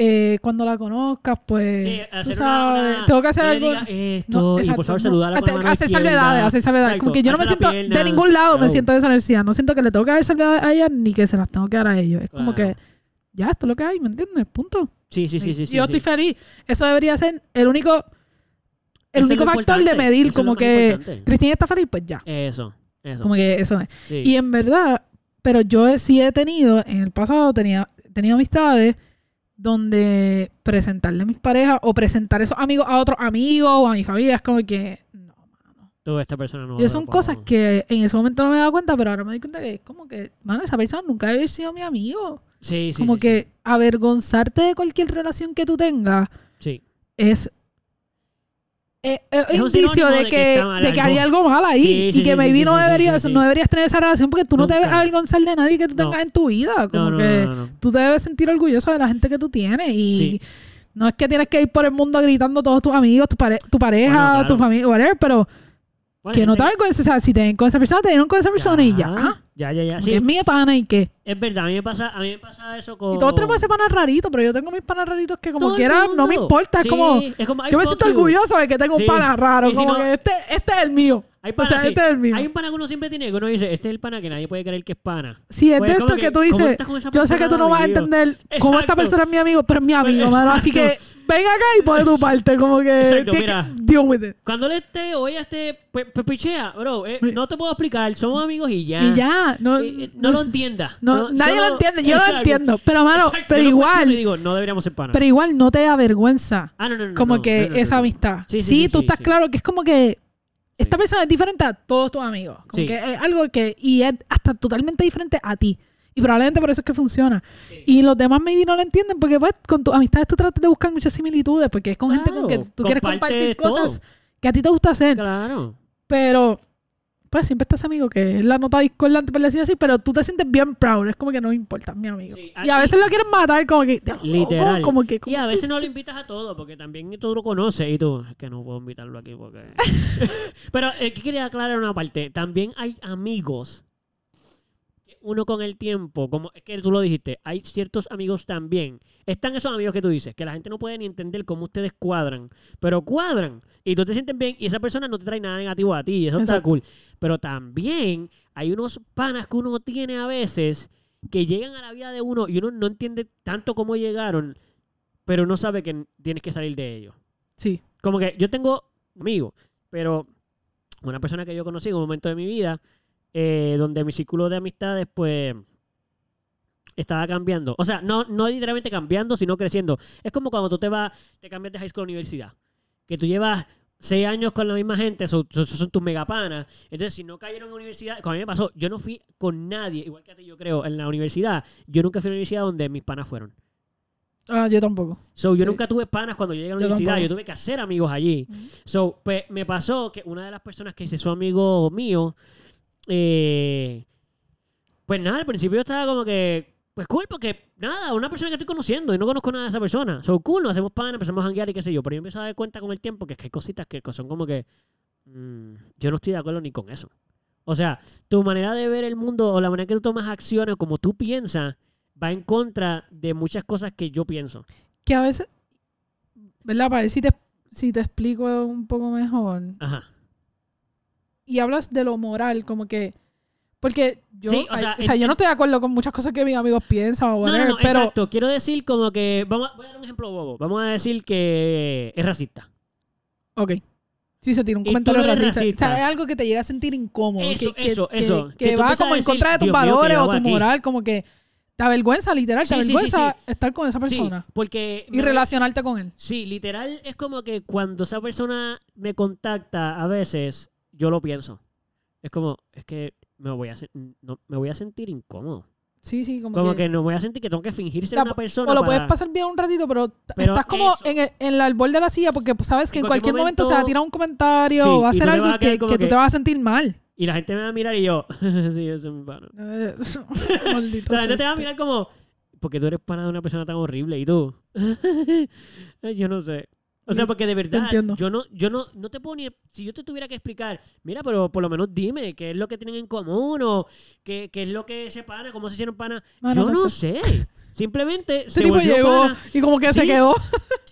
eh, cuando la conozcas, pues, Sí, tú sabes, una- tengo que hacer no algo. esto, No, y por exacto, favor no. saludarla con la Hacer- salvedades, hacer salvedades. Como que yo no me Exacto, siento, la de pierna. ningún lado me siento esa necesidad. No siento que le tengo que dar salvedades a ella ni que se las tengo que dar a ellos. Es como que, ya, esto es lo que hay, ¿me entiendes? Punto. Sí, sí, sí, sí. yo sí. estoy feliz. Eso debería ser el único, el Eso único factor de medir, como que. Cristina está feliz, pues ya. Eso, eso. Como que eso es. Y en verdad, pero yo sí he tenido, en el pasado tenía, tenido amistades donde presentarle a mis parejas o presentar esos amigos a otros amigos o a mi familia es como que no, mano. Tú, esta persona no. Y son cosas que en ese momento no me daba cuenta, pero ahora me doy cuenta que es como que, mano, esa persona nunca debe haber sido mi amigo. Sí, sí. como sí, que avergonzarte de cualquier relación que tú tengas Sí. es eh, eh, indicio de que que, de que algo. hay algo mal ahí Sí, y sí, que sí, maybe no deberías no deberías tener esa relación porque tú no te debes Nunca. avergonzar de nadie que tú No. tengas en tu vida como No, no, que no, no, no. tú te debes sentir orgulloso de la gente que tú tienes y no es que tienes que ir por el mundo gritando a todos tus amigos tu, pare- tu pareja Bueno, claro. tu familia whatever pero Bueno, que no te avergüences o sea si te ven con esa persona te dieron con esa persona y ya Ya, ya, ya. Sí, es mi pana y qué es verdad. A mí me pasa, a mí me pasa eso con. y todos tenemos ese pana rarito pero yo tengo mis panas raritos que como Todo el quiera no me importa es como es como, yo me siento you. orgulloso de que tengo Sí. un pana raro Y si como no- que este este es el mío Hay o panas, sea sí. este es el mío Hay un pana que uno siempre tiene que uno dice, este es el pana que nadie puede creer que es pana. Si es Pues de como esto que, que, tú ¿cómo dices, estás con esa yo sé que persona, tú no vas a amigo? entender cómo esta Exacto. persona es mi amigo, pero es mi amigo, mano. Así que Exacto. ven acá y pon de tu parte, como que Exacto, tienes mira. que deal with it. Cuando él esté o ella esté, pues, pues pichea, bro. eh, Sí. no te puedo explicar, somos amigos y ya. Y ya, no, Eh, eh, no, lo entienda. no, nadie lo entiende, yo lo entiendo, pero mano, pero yo lo cuestiono igual, y digo, no deberíamos ser panas. pero igual no te da vergüenza ah, no, no, no. como no, que no, no, esa no. amistad. Sí, Sí, sí, sí, tú sí, estás sí. claro que es como que esta Sí. persona es diferente a todos tus amigos. Como Sí. que es algo que, y es hasta totalmente diferente a ti. Y probablemente por eso es que funciona. Y los demás maybe no lo entienden porque pues con tus amistades tú tratas de buscar muchas similitudes porque es con gente con que tú quieres compartir todo. cosas que a ti te gusta hacer. Claro. Pero pues siempre estás amigo que es la nota discordante por decir así, pero tú te sientes bien proud. Es como que no importa, mi amigo. Sí, y a veces lo quieren matar como que... Literal. Como que, Y ¿cómo a tú veces no lo invitas a todo porque también tú lo conoces y tú, es que no puedo invitarlo aquí porque... Pero eh, que quería aclarar una parte. También hay amigos uno con el tiempo, como es que tú lo dijiste, hay ciertos amigos también. Están esos amigos que tú dices, que la gente no puede ni entender cómo ustedes cuadran, pero cuadran y tú te sientes bien y esa persona no te trae nada negativo a ti y eso está Exacto. cool. Pero también hay unos panas que uno tiene a veces que llegan a la vida de uno y uno no entiende tanto cómo llegaron, pero no sabe que tienes que salir de ellos. Sí. Como que yo tengo amigos, pero una persona que yo conocí en un momento de mi vida, eh, donde mi círculo de amistades, pues, estaba cambiando. O sea, no, no literalmente cambiando, sino creciendo. Es como cuando tú te vas, te cambias de high school a universidad. Que tú llevas seis años con la misma gente, son, son, son tus megapanas. Entonces, si no cayeron en la universidad, como a mí me pasó, yo no fui con nadie, igual que a ti, yo creo, en la universidad. Yo nunca fui a una universidad donde mis panas fueron. Ah, yo tampoco. So, yo Sí. nunca tuve panas cuando llegué a la Yo universidad. tampoco. Yo tuve que hacer amigos allí. So, pues, me pasó que una de las personas que se hizo amigo mío, eh, pues nada, al principio estaba como que, pues cool, porque nada, una persona que estoy conociendo y no conozco nada de esa persona. So, cool, nos hacemos panas, empezamos a janguear y qué sé yo. Pero yo empecé a dar cuenta con el tiempo que, es que hay cositas que son como que, mm, yo no estoy de acuerdo ni con eso. O sea, tu manera de ver el mundo o la manera que tú tomas acciones como tú piensas va en contra de muchas cosas que yo pienso. Que a veces, ¿verdad? Para ver si te, si te explico un poco mejor. Ajá. Y hablas de lo moral, como que... Porque yo, Sí, o sea, o sea, en- yo no estoy de acuerdo con muchas cosas que mis amigos piensan o whatever, no, no, pero... exacto. Quiero decir como que, vamos a, voy a dar un ejemplo bobo. Vamos a decir que es racista. Ok. Sí, se tira un comentario racista. racista. O sea, es algo que te llega a sentir incómodo. Eso, que, eso, que- eso. Que, va como en contra de tus "Dios mío, ¿qué valores o tu aquí?" moral. Como que te avergüenza, literal. Sí, te sí, avergüenza sí. estar con esa persona. Porque... Y relacionarte con él. Sí, literal es como que cuando esa persona me contacta a veces, yo lo pienso. Es como, es que me voy a, no, me voy a sentir incómodo. Sí, sí, como, Como que... que no voy a sentir que tengo que fingir ser Ya, una persona O lo para- puedes pasar bien un ratito, pero, estás como eso- en el, en el borde de la silla porque sabes que En cualquier momento, se va a tirar un comentario Sí, o va a hacer algo a que, que tú te vas a sentir mal. Y la gente me va a mirar y yo, sí, ese es mi pana. Eh, O Maldito sea, la gente te va a mirar como, porque tú eres pana de una persona tan horrible y tú. yo no sé. O sea, porque de verdad, entiendo. yo no, yo no, no te puedo ni, si yo te tuviera que explicar, mira, pero por lo menos dime qué es lo que tienen en común o qué, qué es lo que se pana, cómo se hicieron pana. Mano, yo no no sé. Simplemente se tipo volvió llegó pana. y como que se quedó.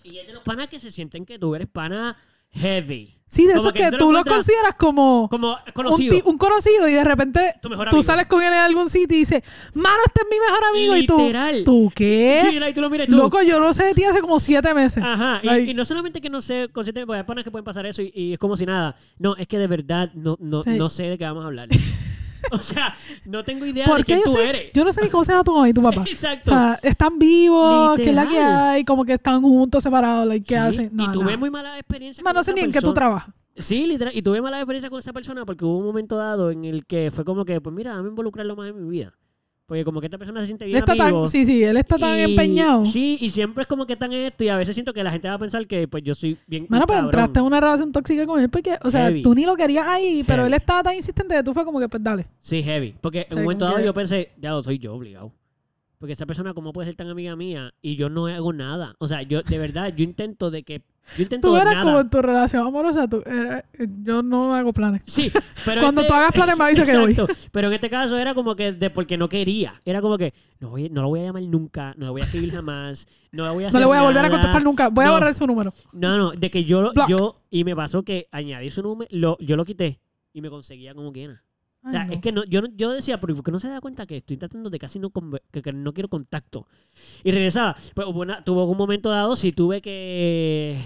Y es de los panas que se sienten que tú eres pana heavy. Sí, de Como eso que que tú lo consideras como Como un, conocido. ti- un conocido y de repente tú sales con él en algún sitio y dices, mano, este es mi mejor amigo. Literal. Y tú, ¿tú qué? Sí, y tú lo miras y tú. Loco, yo no sé de ti hace como siete meses. Ajá, y, no solamente que no sé consciente, porque hay panas que pueden pasar eso y, y es como si nada. No, es que de verdad no, no, Sí. no sé de qué vamos a hablar. o sea, no tengo idea ¿Por de quién yo tú sé? eres. Yo no sé ni cómo se llama tu mamá y tu papá. Exacto. O sea, están vivos, ¿qué es la que hay? Como que están juntos, separados, like, ¿qué Sí, hacen? y No, tuve no. muy mala experiencia Man, no sé ni en qué tú persona. trabajas. Sí, literal. Y tuve mala experiencia con esa persona porque hubo un momento dado en el que fue como que, pues mira, dame involucrarlo más en mi vida. Porque como que esta persona se siente Él bien está amigo. tan, sí, sí, él está tan y- empeñado. Sí, y siempre es como que tan esto y a veces siento que la gente va a pensar que pues yo soy bien Mano, pues entraste en una relación tóxica con él porque, o sea, Heavy. tú ni lo querías ahí, pero Heavy. él estaba tan insistente que tú fue como que, pues dale. Sí, heavy. Porque en Sí, un momento dado que- yo pensé, ya lo soy yo obligado. Porque esa persona, ¿cómo puede ser tan amiga mía? Y yo no hago nada. O sea, yo, de verdad, yo intento de que. Yo intento Tú eras nada. como en tu relación amorosa, tú eras- yo no hago planes. Sí, pero. Cuando este- tú hagas planes, me avisa que voy. Pero en este caso era como que de porque no quería. Era como que no, voy, no lo voy a llamar nunca, no lo voy a escribir jamás, no le voy a No hacer le voy a volver a contestar nunca. Voy a No. borrar su número. No, no, de que yo, Block. yo. Y me pasó que añadí su número, lo, yo lo quité y me conseguía como quiera. O sea, no. es que no, yo, yo decía, ¿por qué no se da cuenta que estoy tratando de casi no que, que no quiero contacto? Y regresaba. Pues una- tuvo un momento dado, sí tuve que.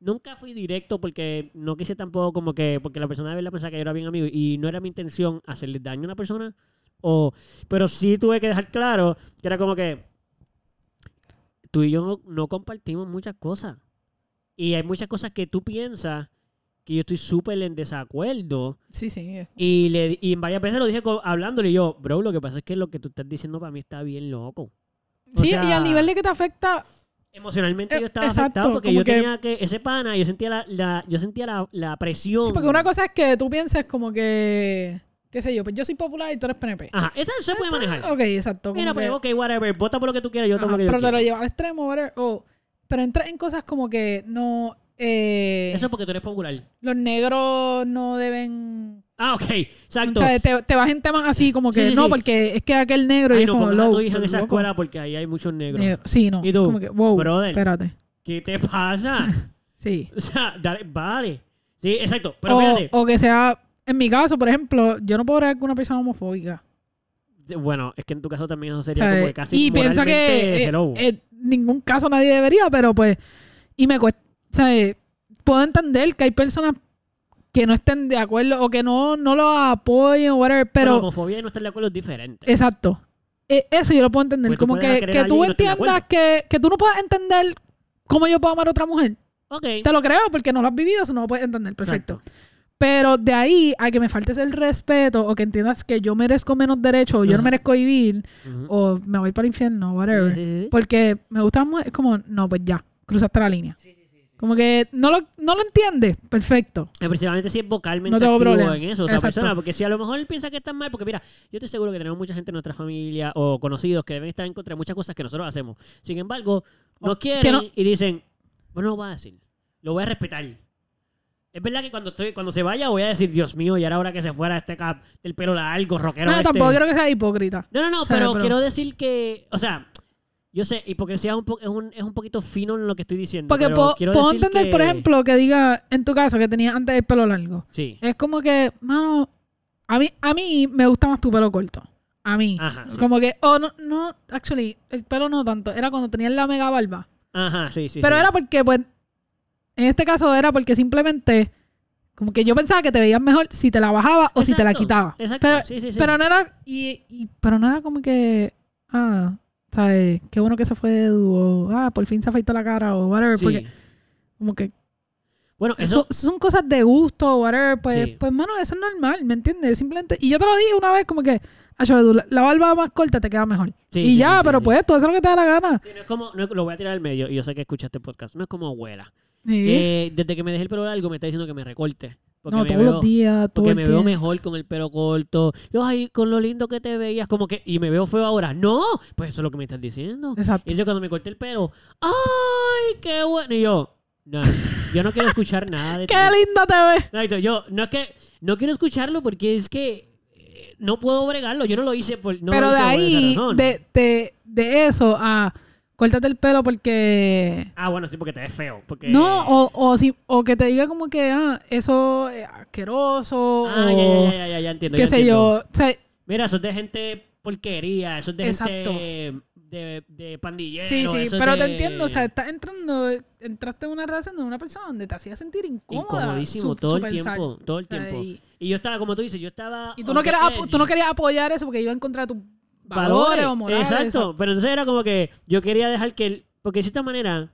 Nunca fui directo porque no quise tampoco como que. Porque la persona de verdad pensaba que yo era bien amigo y no era mi intención hacerle daño a una persona. O, pero sí tuve que dejar claro que era como que. Tú y yo no, no compartimos muchas cosas. Y hay muchas cosas que tú piensas que yo estoy súper en desacuerdo. Sí, sí. Y, le, y varias veces lo dije hablándole y yo, bro, lo que pasa es que lo que tú estás diciendo para mí está bien loco. O Sí, y al nivel de que te afecta, Emocionalmente Eh, yo estaba exacto, afectado porque yo que- tenía que, ese pana, yo sentía la, la- yo sentía la, la presión. sí, porque una cosa es que tú pienses como que, qué sé yo, pues yo soy popular y tú eres PNP. Ajá, esta se puede manejar. Ok, exacto. Mira, pues, que- ok, whatever, vota por lo que tú quieras, yo tomo lo que yo pero te lo llevas al extremo, whatever, pero entras en cosas como que no, eh, Eso es porque tú eres popular. los negros no deben, Ah, ok, o exacto. sea, te, te vas en temas así como que Sí, sí, no, sí. porque es que aquel negro y es no como low. hija en esa loco, escuela porque ahí hay muchos negros. negro. Sí, no. ¿Y tú? Como que, wow, Brother. espérate. ¿Qué te pasa? Sí. o sea, dale, vale. Sí, exacto. Pero o, fíjate. o que sea, en mi caso, por ejemplo, yo no puedo creer que una persona homofóbica. Bueno, es que en tu caso también eso sería ¿sabes? como que casi y pienso que eh, en ningún caso nadie debería, pero pues, y me cuesta, ¿sabes? Puedo entender que hay personas que no estén de acuerdo o que no, no lo apoyen o whatever, Bueno, pero, homofobia y no estar de acuerdo es diferente. exacto. Eh, Eso yo lo puedo entender. Pues como que, que tú no entiendas que, que tú no puedas entender cómo yo puedo amar a otra mujer. ok. Te lo creo porque no lo has vivido, eso no lo puedes entender. Perfecto. Exacto. Pero de ahí a que me faltes el respeto o que entiendas que yo merezco menos derechos o yo no merezco vivir o me voy para el infierno, whatever. Sí, sí, sí. Porque me gusta más, es como, no, pues ya, cruzaste la línea. Como que no lo, no lo entiendes, perfecto. Eh, Principalmente si es vocalmente No tengo activo problema. en eso, o sea, persona, porque si a lo mejor él piensa que está mal, porque mira, yo estoy seguro que tenemos mucha gente en nuestra familia o conocidos que deben estar en contra de muchas cosas que nosotros hacemos. Sin embargo, no O- quieren no- y dicen, bueno, lo voy a decir, lo voy a respetar. Es verdad que cuando estoy, cuando se vaya voy a decir, Dios mío, ya era hora que se fuera este cap del pelo largo, rockero. No, este". tampoco quiero que sea hipócrita. No, no, no, O sea, pero, pero- quiero decir que, o sea, yo sé, hipocresía es un, po- es un, es un poquito fino en lo que estoy diciendo. Porque pero puedo, entender, que- por ejemplo, que diga, en tu caso, que tenías antes el pelo largo. Sí. Es como que, mano, a mí, a mí me gusta más tu pelo corto. A mí. Ajá, sí. Como que, oh, no, no, actually, el pelo no tanto. Era cuando tenías la mega barba. Ajá, sí, sí. Pero sí. era porque, pues, en este caso era porque simplemente, como que yo pensaba que te veías mejor si te la bajaba o si te la quitaba. Exacto, Pero, sí, sí, sí. pero no era, y, y- pero no era como que, ah, ¿sabes? Qué bueno que se fue de Edu, o, ah, por fin se afeitó la cara, o whatever, Sí. porque, como que, Bueno, eso, eso, son cosas de gusto, whatever, pues, Sí. pues, mano, eso es normal, ¿me entiendes? Simplemente, y yo te lo dije una vez, como que, Edu, la, la barba más corta te queda mejor. Sí, y ya, pero pues, tú haces lo que te da la gana. sí, no es como, no es- lo voy a tirar al medio y yo sé que escuchaste podcast. No es como abuela. Eh, desde que me dejé el pelo largo me está diciendo que me recorte. Porque no, todos veo, los días, todo Porque el me veo mejor con el pelo corto. Yo, ay, con lo lindo que te veías, como que. Y me veo feo ahora. No, pues eso es lo que me estás diciendo. Exacto. Y yo cuando me corté el pelo, ¡ay, qué bueno! Y yo, No. Yo no quiero escuchar nada de. ¡Qué linda te ves! Exacto, yo no es que no quiero escucharlo porque es que eh, no puedo bregarlo. Yo no lo hice por. No Pero lo de por esa ahí, razón. de, de, de eso a córtate el pelo porque... Ah, bueno, sí, porque te ves feo. Porque... No, o, o, si, o que te diga como que, ah, eso es asqueroso, Ah, o ya, ya, ya, ya, ya entiendo. qué ya sé entiendo. yo. O sea, Mira, eso es de gente porquería, eso es de Exacto. gente de, de pandilleros. sí, sí, eso pero de- te entiendo, o sea, estás entrando, entraste en una relación de una persona donde te hacía sentir incómoda. Incomodísimo su- todo su el tiempo, todo el tiempo. y, yo estaba, como tú dices, yo estaba. y tú, no querías, tú no querías apoyar eso porque iba en contra de tus valores, o morales. Exacto. Pero entonces era como que yo quería dejar que. él- Porque de cierta manera,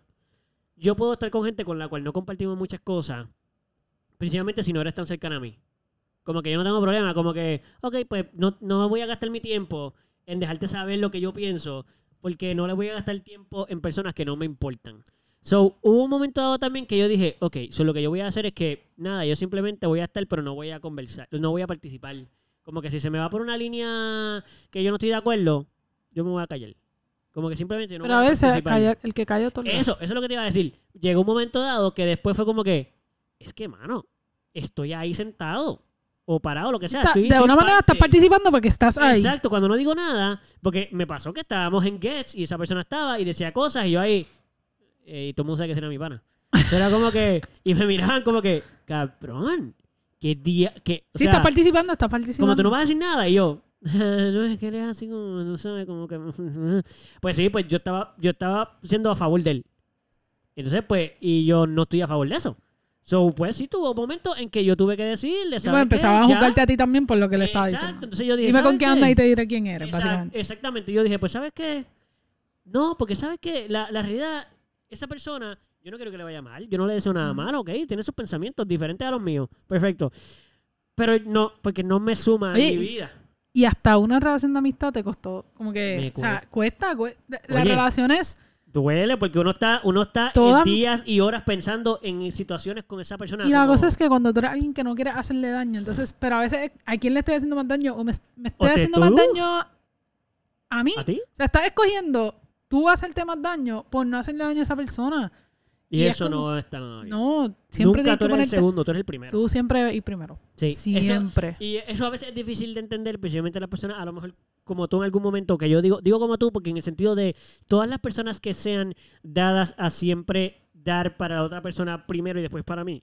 yo puedo estar con gente con la cual no compartimos muchas cosas, principalmente si no eres tan cercana a mí. Como que yo no tengo problema, como que, ok, pues no, no voy a gastar mi tiempo en dejarte saber lo que yo pienso, porque no le voy a gastar tiempo en personas que no me importan. So, hubo un momento dado también que yo dije, ok, so lo que yo voy a hacer es que, nada, yo simplemente voy a estar, pero no voy a conversar, no voy a participar. Como que si se me va por una línea que yo no estoy de acuerdo, yo me voy a callar. Como que simplemente yo no Pero a voy veces participar. calla- el que calla todo Eso, eso es lo que te iba a decir. Llegó un momento dado que después fue como que, es que, mano, estoy ahí sentado o parado, lo que sea. estoy de sin una manera estás participando porque estás ahí. Exacto, cuando no digo nada, porque me pasó que estábamos en Gets y esa persona estaba y decía cosas y yo ahí, eh, y todo el mundo sabe que era mi pana. Pero era como que, y me miraban como que, cabrón, qué día, que, Si sea, estás participando, estás participando. como tú no vas a decir nada y yo no es que eres así como no sé como que pues sí pues yo estaba yo estaba siendo a favor de él entonces pues y yo no estoy a favor de eso so pues sí tuvo momentos en que yo tuve que decirle Sí, ¿sabes pues empezaba a qué? Juzgarte a ti también por lo que le estaba Exacto, diciendo. entonces yo dije Dime con ¿sabes qué qué? andas y te diré quién eres, básicamente. exactamente yo dije pues sabes qué no porque sabes que la, la realidad esa persona yo no quiero que le vaya mal yo no le deseo nada malo ok tiene sus pensamientos diferentes a los míos perfecto pero no porque no me suma Oye, en mi vida Y hasta una relación de amistad te costó. Como que. O sea, cuesta. cue- Las Oye, relaciones. Duele porque uno está, uno está días y horas pensando en situaciones con esa persona. Y la como- cosa es que cuando tú eres alguien que no quiere hacerle daño, entonces, pero a veces, ¿a quién le estoy haciendo más daño? O me, me estoy ¿O te haciendo tú? más daño a mí. ¿A ti? O sea, estás escogiendo tú hacerte más daño por no hacerle daño a esa persona. Y, Y es eso como- no está nada bien. No, siempre Nunca tú eres el segundo, tú eres el primero. Tú siempre y primero. Sí, eso- Siempre. y eso a veces es difícil de entender, especialmente las personas, a lo mejor como tú en algún momento, que yo digo, digo como tú, porque en el sentido de todas las personas que sean dadas a siempre dar para la otra persona primero y después para mí,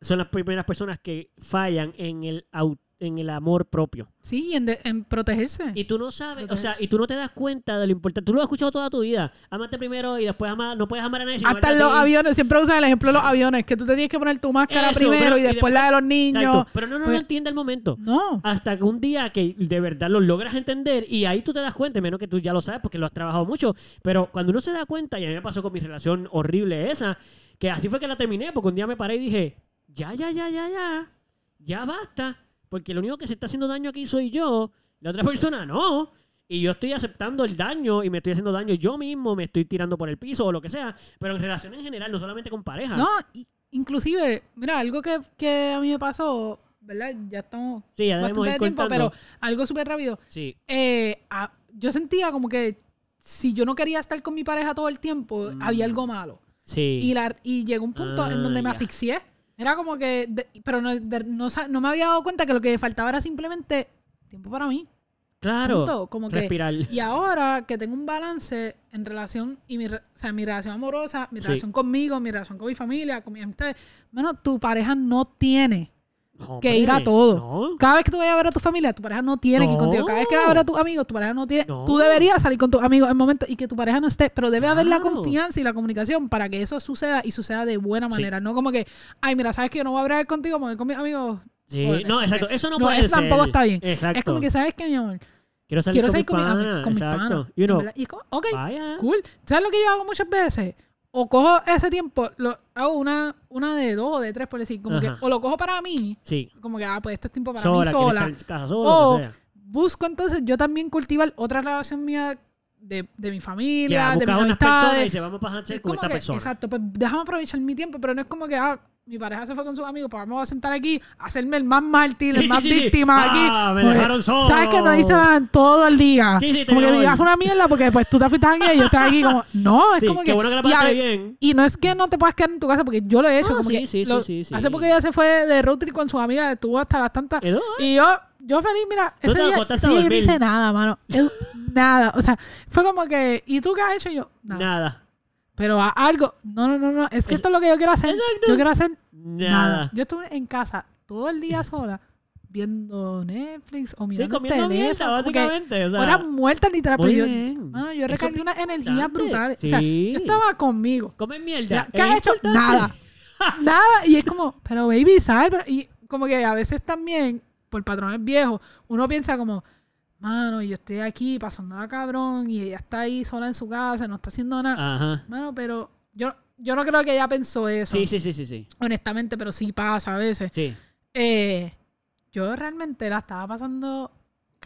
son las primeras personas que fallan en el, au- en el amor propio. Sí, en, de- en protegerse. Y tú no sabes, o sea, y tú no te das cuenta de lo importante. Tú lo has escuchado toda tu vida. Amate primero y después ama, no puedes amar a nadie. Hasta los aviones, siempre usan el ejemplo de los aviones, que tú te tienes que poner tu máscara Eso, primero pero- y y después después- la de los niños. Exacto. Pero no, no Pues- lo entiende el momento. No. Hasta que un día que de verdad lo logras entender y ahí tú te das cuenta, menos que tú ya lo sabes porque lo has trabajado mucho, pero cuando uno se da cuenta, y a mí me pasó con mi relación horrible esa, que así fue que la terminé, porque un día me paré y dije, ya, ya, ya, ya, ya, ya basta, porque lo único que se está haciendo daño aquí soy yo, la otra persona no. Y yo estoy aceptando el daño y me estoy haciendo daño yo mismo, me estoy tirando por el piso o lo que sea, pero en relaciones en general, no solamente con pareja. No, inclusive, mira, algo que, que a mí me pasó, ¿verdad? Ya estamos Sí, ya bastante de tiempo, pero algo súper rápido. Sí. Eh, a- yo sentía como que si yo no quería estar con mi pareja todo el tiempo, Mm. había algo malo. Sí. Y, la, y llegó un punto en donde me ya. asfixié. Era como que, de- pero no, de- no, me había dado cuenta que lo que faltaba era simplemente tiempo para mí. claro. punto, como que- respirar. Y ahora que tengo un balance en relación, y mi, o sea, mi relación amorosa, mi Sí. relación conmigo, mi relación con mi familia, con mis amistades, bueno, tu pareja no tiene Que ir a todo. No. Cada vez que tú vayas a ver a tu familia, tu pareja no tiene que ir contigo. Cada vez que vas a ver a tus amigos, tu pareja no tiene. No. Tú deberías salir con tus amigos en momentos y que tu pareja no esté. Pero debe haber la confianza y la comunicación para que eso suceda y suceda de buena Sí. manera. No como que, ay, mira, sabes que yo no voy a hablar contigo, porque con mis amigos. Sí, Joder, no, exacto. Eso no, puede eso ser. tampoco está bien. Exacto. Es como que, ¿sabes qué, mi amor? quiero salir Quiero con, salir mi con, mi pana, con mis exacto. panas. You know, ¿verdad? Y es como, ok, vaya. cool. ¿Sabes lo que yo hago muchas veces? O cojo ese tiempo, lo, hago una, una de dos o de tres, por decir, como que, o lo cojo para mí, Sí. como que, ah, pues esto es tiempo para Sola, mí sola. casa O sea. busco entonces yo también cultivar otra relación mía de, de mi Ya, familia, de mis unas personas y se vamos a pasar Es con esta que, persona. Exacto, pues déjame aprovechar mi tiempo, pero no es como que, ah, mi pareja se fue con sus amigos, pues vamos a sentar aquí, a hacerme el más mártir, Sí, el más sí, sí, sí. víctima Ah, aquí. me Porque, dejaron solo. ¿Sabes que no hice nada todo el día? Como que el- fue una mierda porque pues tú te fuiste a janguear y yo estaba aquí como... No, es como qué que... bueno que la y, bien. y no es que no te puedas quedar en tu casa porque yo lo he hecho. No, como que lo-. Hace poco ella se fue de road trip con sus amigas, estuvo hasta las tantas... Y yo, yo feliz, mira, ¿Tú ese te día, acostaste a yo no dormir? hice nada, mano. Nada. O sea, fue como que... ¿Y tú qué has hecho? Y yo, nada. Nada. Pero a- algo... No, no, no, no. Es que Es- esto es lo que yo quiero hacer. Exacto. Yo quiero hacer Nada. Nada. Yo estuve en casa todo el día sola viendo Netflix o Sí, mirando el comiendo mierda, teléfono. como que básicamente. O sea, Horas muertas literal. muy Pero yo, bien. mano, yo Eso es recargué unas energías importante. brutales. O sea, Sí. yo estaba conmigo. Comer mierda. Ya, ¿Qué es has hecho? importante. Nada. Nada. Y es como, pero baby, ¿sabes? Pero- y como que a veces también, por patrones viejos, uno piensa como, mano, yo estoy aquí pasándola cabrón y ella está ahí sola en su casa, no está haciendo nada. Ajá. Mano, pero yo, yo no creo que ella pensó eso. Sí, sí, sí, sí, sí. Honestamente, pero sí pasa a veces. Sí. Eh, yo realmente la estaba pasando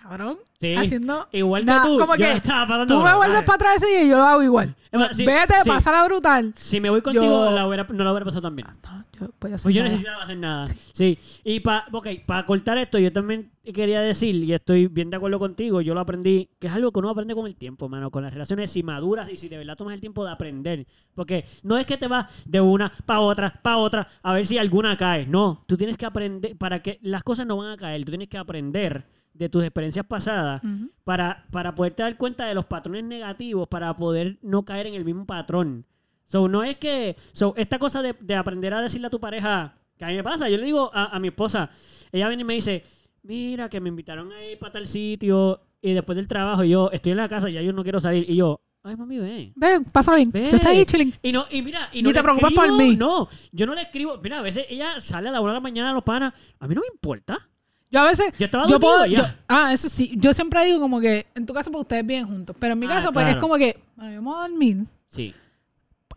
cabrón, Sí. haciendo Igual que tú. como yo que estaba pasando tú me vuelves para atrás y yo lo hago igual. Sí, Vete, sí. pásala brutal. Si me voy contigo, Yo- la hubiera- no la hubiera pasado tan bien. No, yo voy a hacer Pues yo nada. necesitaba hacer nada. Sí. Y para para cortar esto, yo también quería decir, y estoy bien de acuerdo contigo, yo lo aprendí, que es algo que uno aprende con el tiempo, mano, con las relaciones, si maduras y si de verdad tomas el tiempo de aprender. Porque no es que te vas de una para otra, para otra, a ver si alguna cae. No, tú tienes que aprender, para que las cosas no van a caer, tú tienes que aprender de tus experiencias pasadas para, para poderte dar cuenta de los patrones negativos, para poder no caer en el mismo patrón. So, no es que. So, esta cosa de, de aprender a decirle a tu pareja, que a mí me pasa, yo le digo a, a mi esposa, ella viene y me dice, mira, que me invitaron a ir para tal sitio, y después del trabajo, y yo estoy en la casa, ya yo no quiero salir, y yo, ay, mami, ven. Ven, pásalo bien. Ve. Yo estoy ahí chilling. Y no, y mira, y no Ni te preocupas por mí. No, yo no le escribo. Mira, a veces ella sale a la una de la mañana a los panas. A mí no me importa. Yo a veces. Yo estaba yo puedo, yo- ah, eso sí. Yo siempre digo como que en tu casa pues ustedes viven juntos. Pero en mi Ah, caso, pues es como que, bueno, yo me voy a dormir. Sí.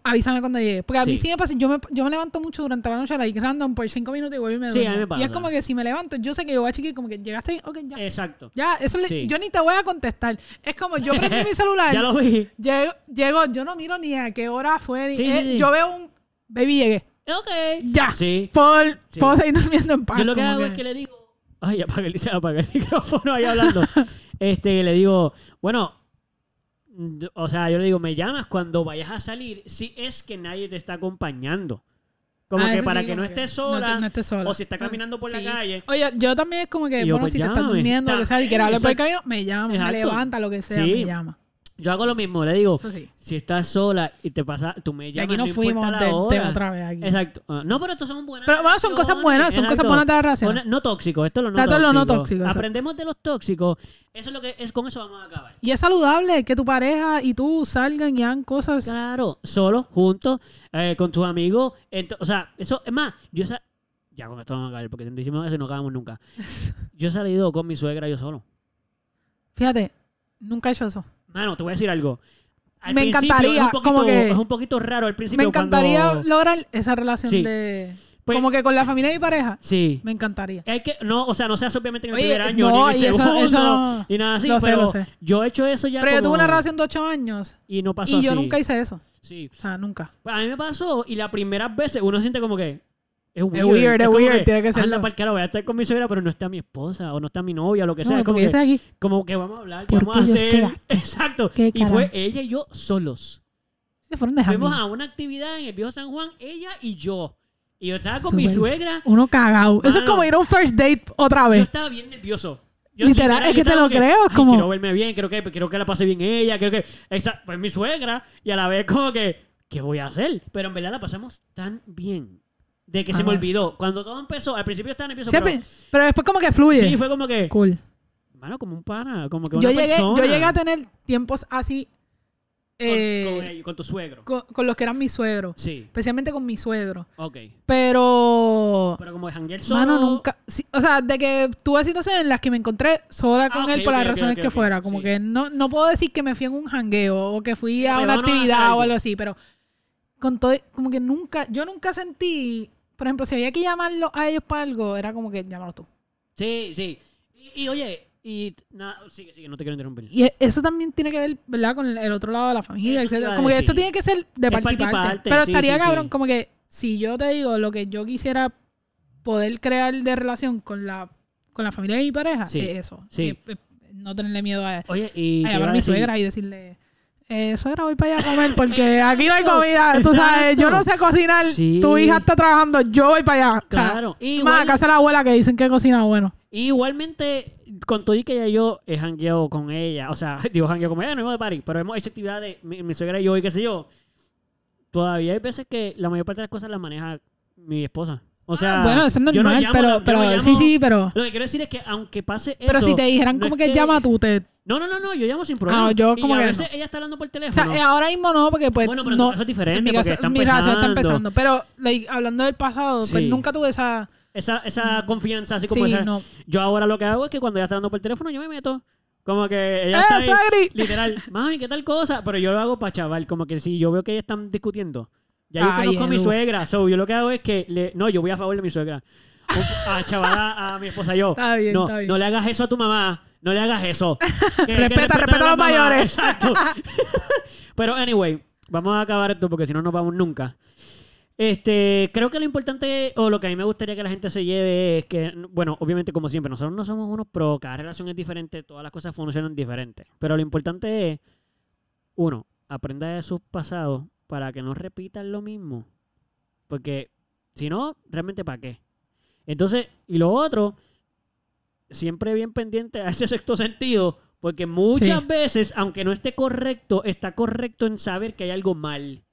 Avísame cuando llegue. Porque a mí Sí. sí me pasa, yo me, yo me levanto mucho durante la noche, like random, por cinco minutos y vuelvo y me Sí, a duermo. mí me pasa. Y es como que si me levanto, yo sé que yo voy a chiquir, como que llegaste ahí, ok, ya. Exacto. Ya, eso le- Sí. yo ni te voy a contestar. Es como yo prendí mi celular, Ya lo vi. llego, llego, yo no miro ni a qué hora fue. ni- Sí, eh, sí. Yo veo un baby llegué. Ok. Ya. Sí. Por. Puedo seguir durmiendo en paz. Yo lo que hago es que le digo. Ay, apaga el, se apaga el micrófono ahí hablando. este, le digo, bueno, o sea, yo le digo, me llamas cuando vayas a salir si es que nadie te está acompañando. Como Ah, que para sí, que no estés no te- sola. no estés sola. o si está caminando por la calle. Oye, yo también es como que, yo, bueno, pues, si te estás durmiendo, que sea, y También, quieres hablar por el camino, me llama, me levanta, lo que sea, Sí. me llama. Yo hago lo mismo, le digo, sí. si estás sola y te pasa, tú me Y llamas. aquí nos no fuimos importa de, la de hora. otra vez aquí. Exacto. Ah, no, pero estos son buenas. Pero bueno, son cosas buenas, son cosas buenas de la relación. No tóxicos, esto es lo no tóxico. lo no tóxico. Aprendemos de los tóxicos. Eso es lo que es con eso vamos a acabar. Y es saludable que tu pareja y tú salgan y hagan cosas. Claro, solo, juntos, eh, con tus amigos. o sea, eso, es más, yo ya con esto vamos a acabar, porque si decimos eso no acabamos nunca. Yo he salido con mi suegra yo solo. Fíjate, nunca he hecho eso. Mano, te voy a decir algo. Al Me encantaría, es un poquito, como que- es un poquito raro al principio. Me encantaría cuando- lograr esa relación Sí. de... Pues- como que con la familia mi pareja. Sí. Me encantaría. Hay que, no, o sea, no seas obviamente en el Oye, primer año, no, ni en y el segundo, eso no- ni nada así, lo sé, pero lo sé. yo he hecho eso ya Pero yo como- tuve una relación de ocho años y no pasó y yo nunca hice eso. Sí. O sea, nunca. Pues a mí me pasó y las primeras veces uno siente como que es weird. weird, es weird, tiene que serlo. anda carajo, voy a estar con mi suegra, pero no está mi esposa o no está mi novia o lo que sea. No, Es como yo que, estoy aquí. como que vamos a hablar, ¿qué ¿Por vamos a yo hacer? Exacto. ¿Qué Y fue ella y yo solos. Se fueron de Fuimos a una actividad en el viejo San Juan, ella y yo. Y yo estaba con mi suegra. Uno cagado. Eso es Mano. como ir a un first date otra Yo vez. estaba bien nervioso. Yo, Literal, es que yo te lo creo, es "Ay, como- Quiero verme bien, quiero que, quiero que la pase bien ella, quiero que... Esa, pues mi suegra, y a la vez como que, ¿qué voy a hacer? Pero en verdad la pasamos tan bien. De que se me olvidó. Cuando todo empezó, al principio estaba nervioso, Siempre- pero... pero después como que fluye. Sí, fue como que... Cool. Mano, como un pana, como que Yo una llegué, persona. yo llegué a tener tiempos así Con, eh, con- con tu suegro. con, con los que eran mis suegros. Sí, Especialmente con mi suegro. ok. Pero... Pero como de janguear solo... Mano, nunca... sí, o sea, de que tuve situaciones en las que me encontré sola con Ah, él ok, por las razones que fuera. Como sí. que no, no puedo decir que me fui en un jangueo o que fui a una a actividad o algo así, pero con todo... Como que nunca... Yo nunca sentí... Por ejemplo, si había que llamarlo a ellos para algo, era como que llámalo tú. Sí, sí. Y, y, oye, y... nada, sigue, sigue, no te quiero interrumpir. Y e- eso también tiene que ver, ¿verdad? Con el otro lado de la familia, Eso etcétera. Como que esto tiene que ser de parte y parte y parte. parte, Pero sí, estaría sí, cabrón, sí. como que si yo te digo lo que yo quisiera poder crear de relación con la, con la familia de mi pareja, es eso. sí. Eh, no tenerle miedo a, Oye, y. a llamar a mi suegra y decirle, eh, suegra, voy para allá a comer porque aquí no hay comida. Tú sabes, exacto. yo no sé cocinar. Sí. Tu hija está trabajando, yo voy para allá. O sea, Claro. más, Igual- acá la abuela que dicen que cocina bueno. Igualmente, con todo y que ya yo he jangueado con ella, o sea, digo jangueo con ella, no hemos de party, pero hemos hecho actividades, mi, mi suegra y yo, y qué sé yo. Todavía hay veces que la mayor parte de las cosas las maneja mi esposa. O sea, Ah, bueno, eso es yo no normal, llamo, pero, yo no pero llamo- sí, sí, pero... Lo que quiero decir es que aunque pase eso. Pero si te dijeran no como es que, llama tú, te... No, no, no, no, yo llamo sin problema. Ah, yo Y como a que veces no. ella está hablando por O teléfono. sea, eh, ahora mismo no, porque pues Bueno, pero no, caso es diferente, en mi, porque caso- está mi está empezando. Pero like, hablando del pasado, pues nunca tuve esa... esa, esa confianza, así como Sí, esa- no. Yo ahora lo que hago es que cuando ella está hablando por teléfono, yo me meto. Como que ella ¡Eh, está ahí, literal, mami, ¿qué tal cosa? Pero yo lo hago para chaval, como que si yo veo que ellos están discutiendo. Ya yo Ay, conozco a mi suegra, so yo lo que hago es que le, no, yo voy a favor de mi suegra. O- A chaval a, a mi esposa yo. Está bien, no, está bien. no le hagas eso a tu mamá, no le hagas eso. Que- que Respeta, respeta a los mayores. Exacto. Pero anyway, vamos a acabar esto porque si no nos vamos nunca. Este, creo que lo importante o lo que a mí me gustaría que la gente se lleve es que, bueno, obviamente como siempre, nosotros no somos unos pro, cada relación es diferente, todas las cosas funcionan diferentes. Pero lo importante es, uno, aprenda de sus pasados para que no repitan lo mismo. Porque si no, realmente ¿para qué? Entonces, y lo otro, siempre bien pendiente a ese sexto sentido, porque muchas Sí. veces, aunque no esté correcto, está correcto en saber que hay algo mal.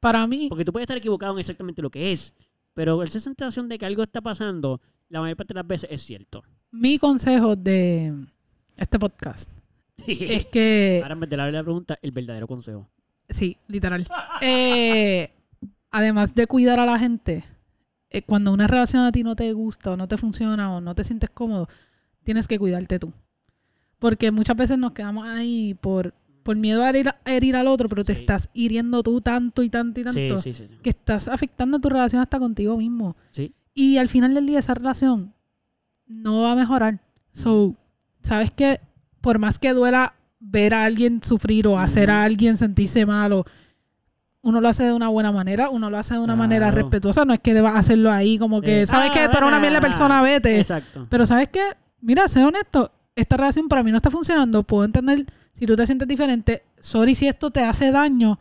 Para mí, Porque tú puedes estar equivocado en exactamente lo que es, pero esa sensación de que algo está pasando, la mayor parte de las veces es cierto. mi consejo de este podcast es que... Ahora de la la pregunta, el verdadero consejo. Sí, literal. Eh, además de cuidar a la gente, eh, cuando una relación a ti no te gusta o no te funciona o no te sientes cómodo, tienes que cuidarte tú. Porque muchas veces nos quedamos ahí por, por miedo a herir, a herir al otro, pero te Sí. estás hiriendo tú tanto y tanto y tanto Sí, sí, que estás afectando tu relación hasta contigo mismo. Sí. Y al final del día esa relación no va a mejorar. So, ¿sabes qué? Por más que duela ver a alguien sufrir o hacer a alguien sentirse mal o uno lo hace de una buena manera, uno lo hace de una manera Claro. respetuosa, no es que debas hacerlo ahí como que, Eh, ¿sabes ah, qué? Tú eres una mierda persona, vete. Exacto. Pero ¿sabes qué? Mira, sé honesto, esta relación para mí no está funcionando, puedo entender si tú te sientes diferente, sorry si esto te hace daño,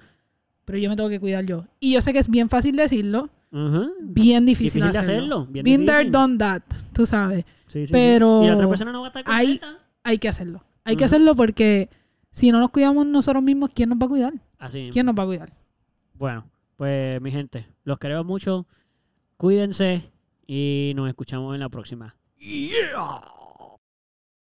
pero yo me tengo que cuidar yo. Y yo sé que es bien fácil decirlo, Ujú. bien difícil, Difícil hacerlo. hacerlo, bien Been there, difícil. done that, tú sabes. Sí, sí, sí. pero Y la otra persona no va a estar hay-. Hay que hacerlo. Hay que Ujú. hacerlo porque si no nos cuidamos nosotros mismos, ¿quién nos va a cuidar? Así. ¿Quién nos va a cuidar? Bueno, pues mi gente, los queremos mucho. Cuídense y nos escuchamos en la próxima. Yeah.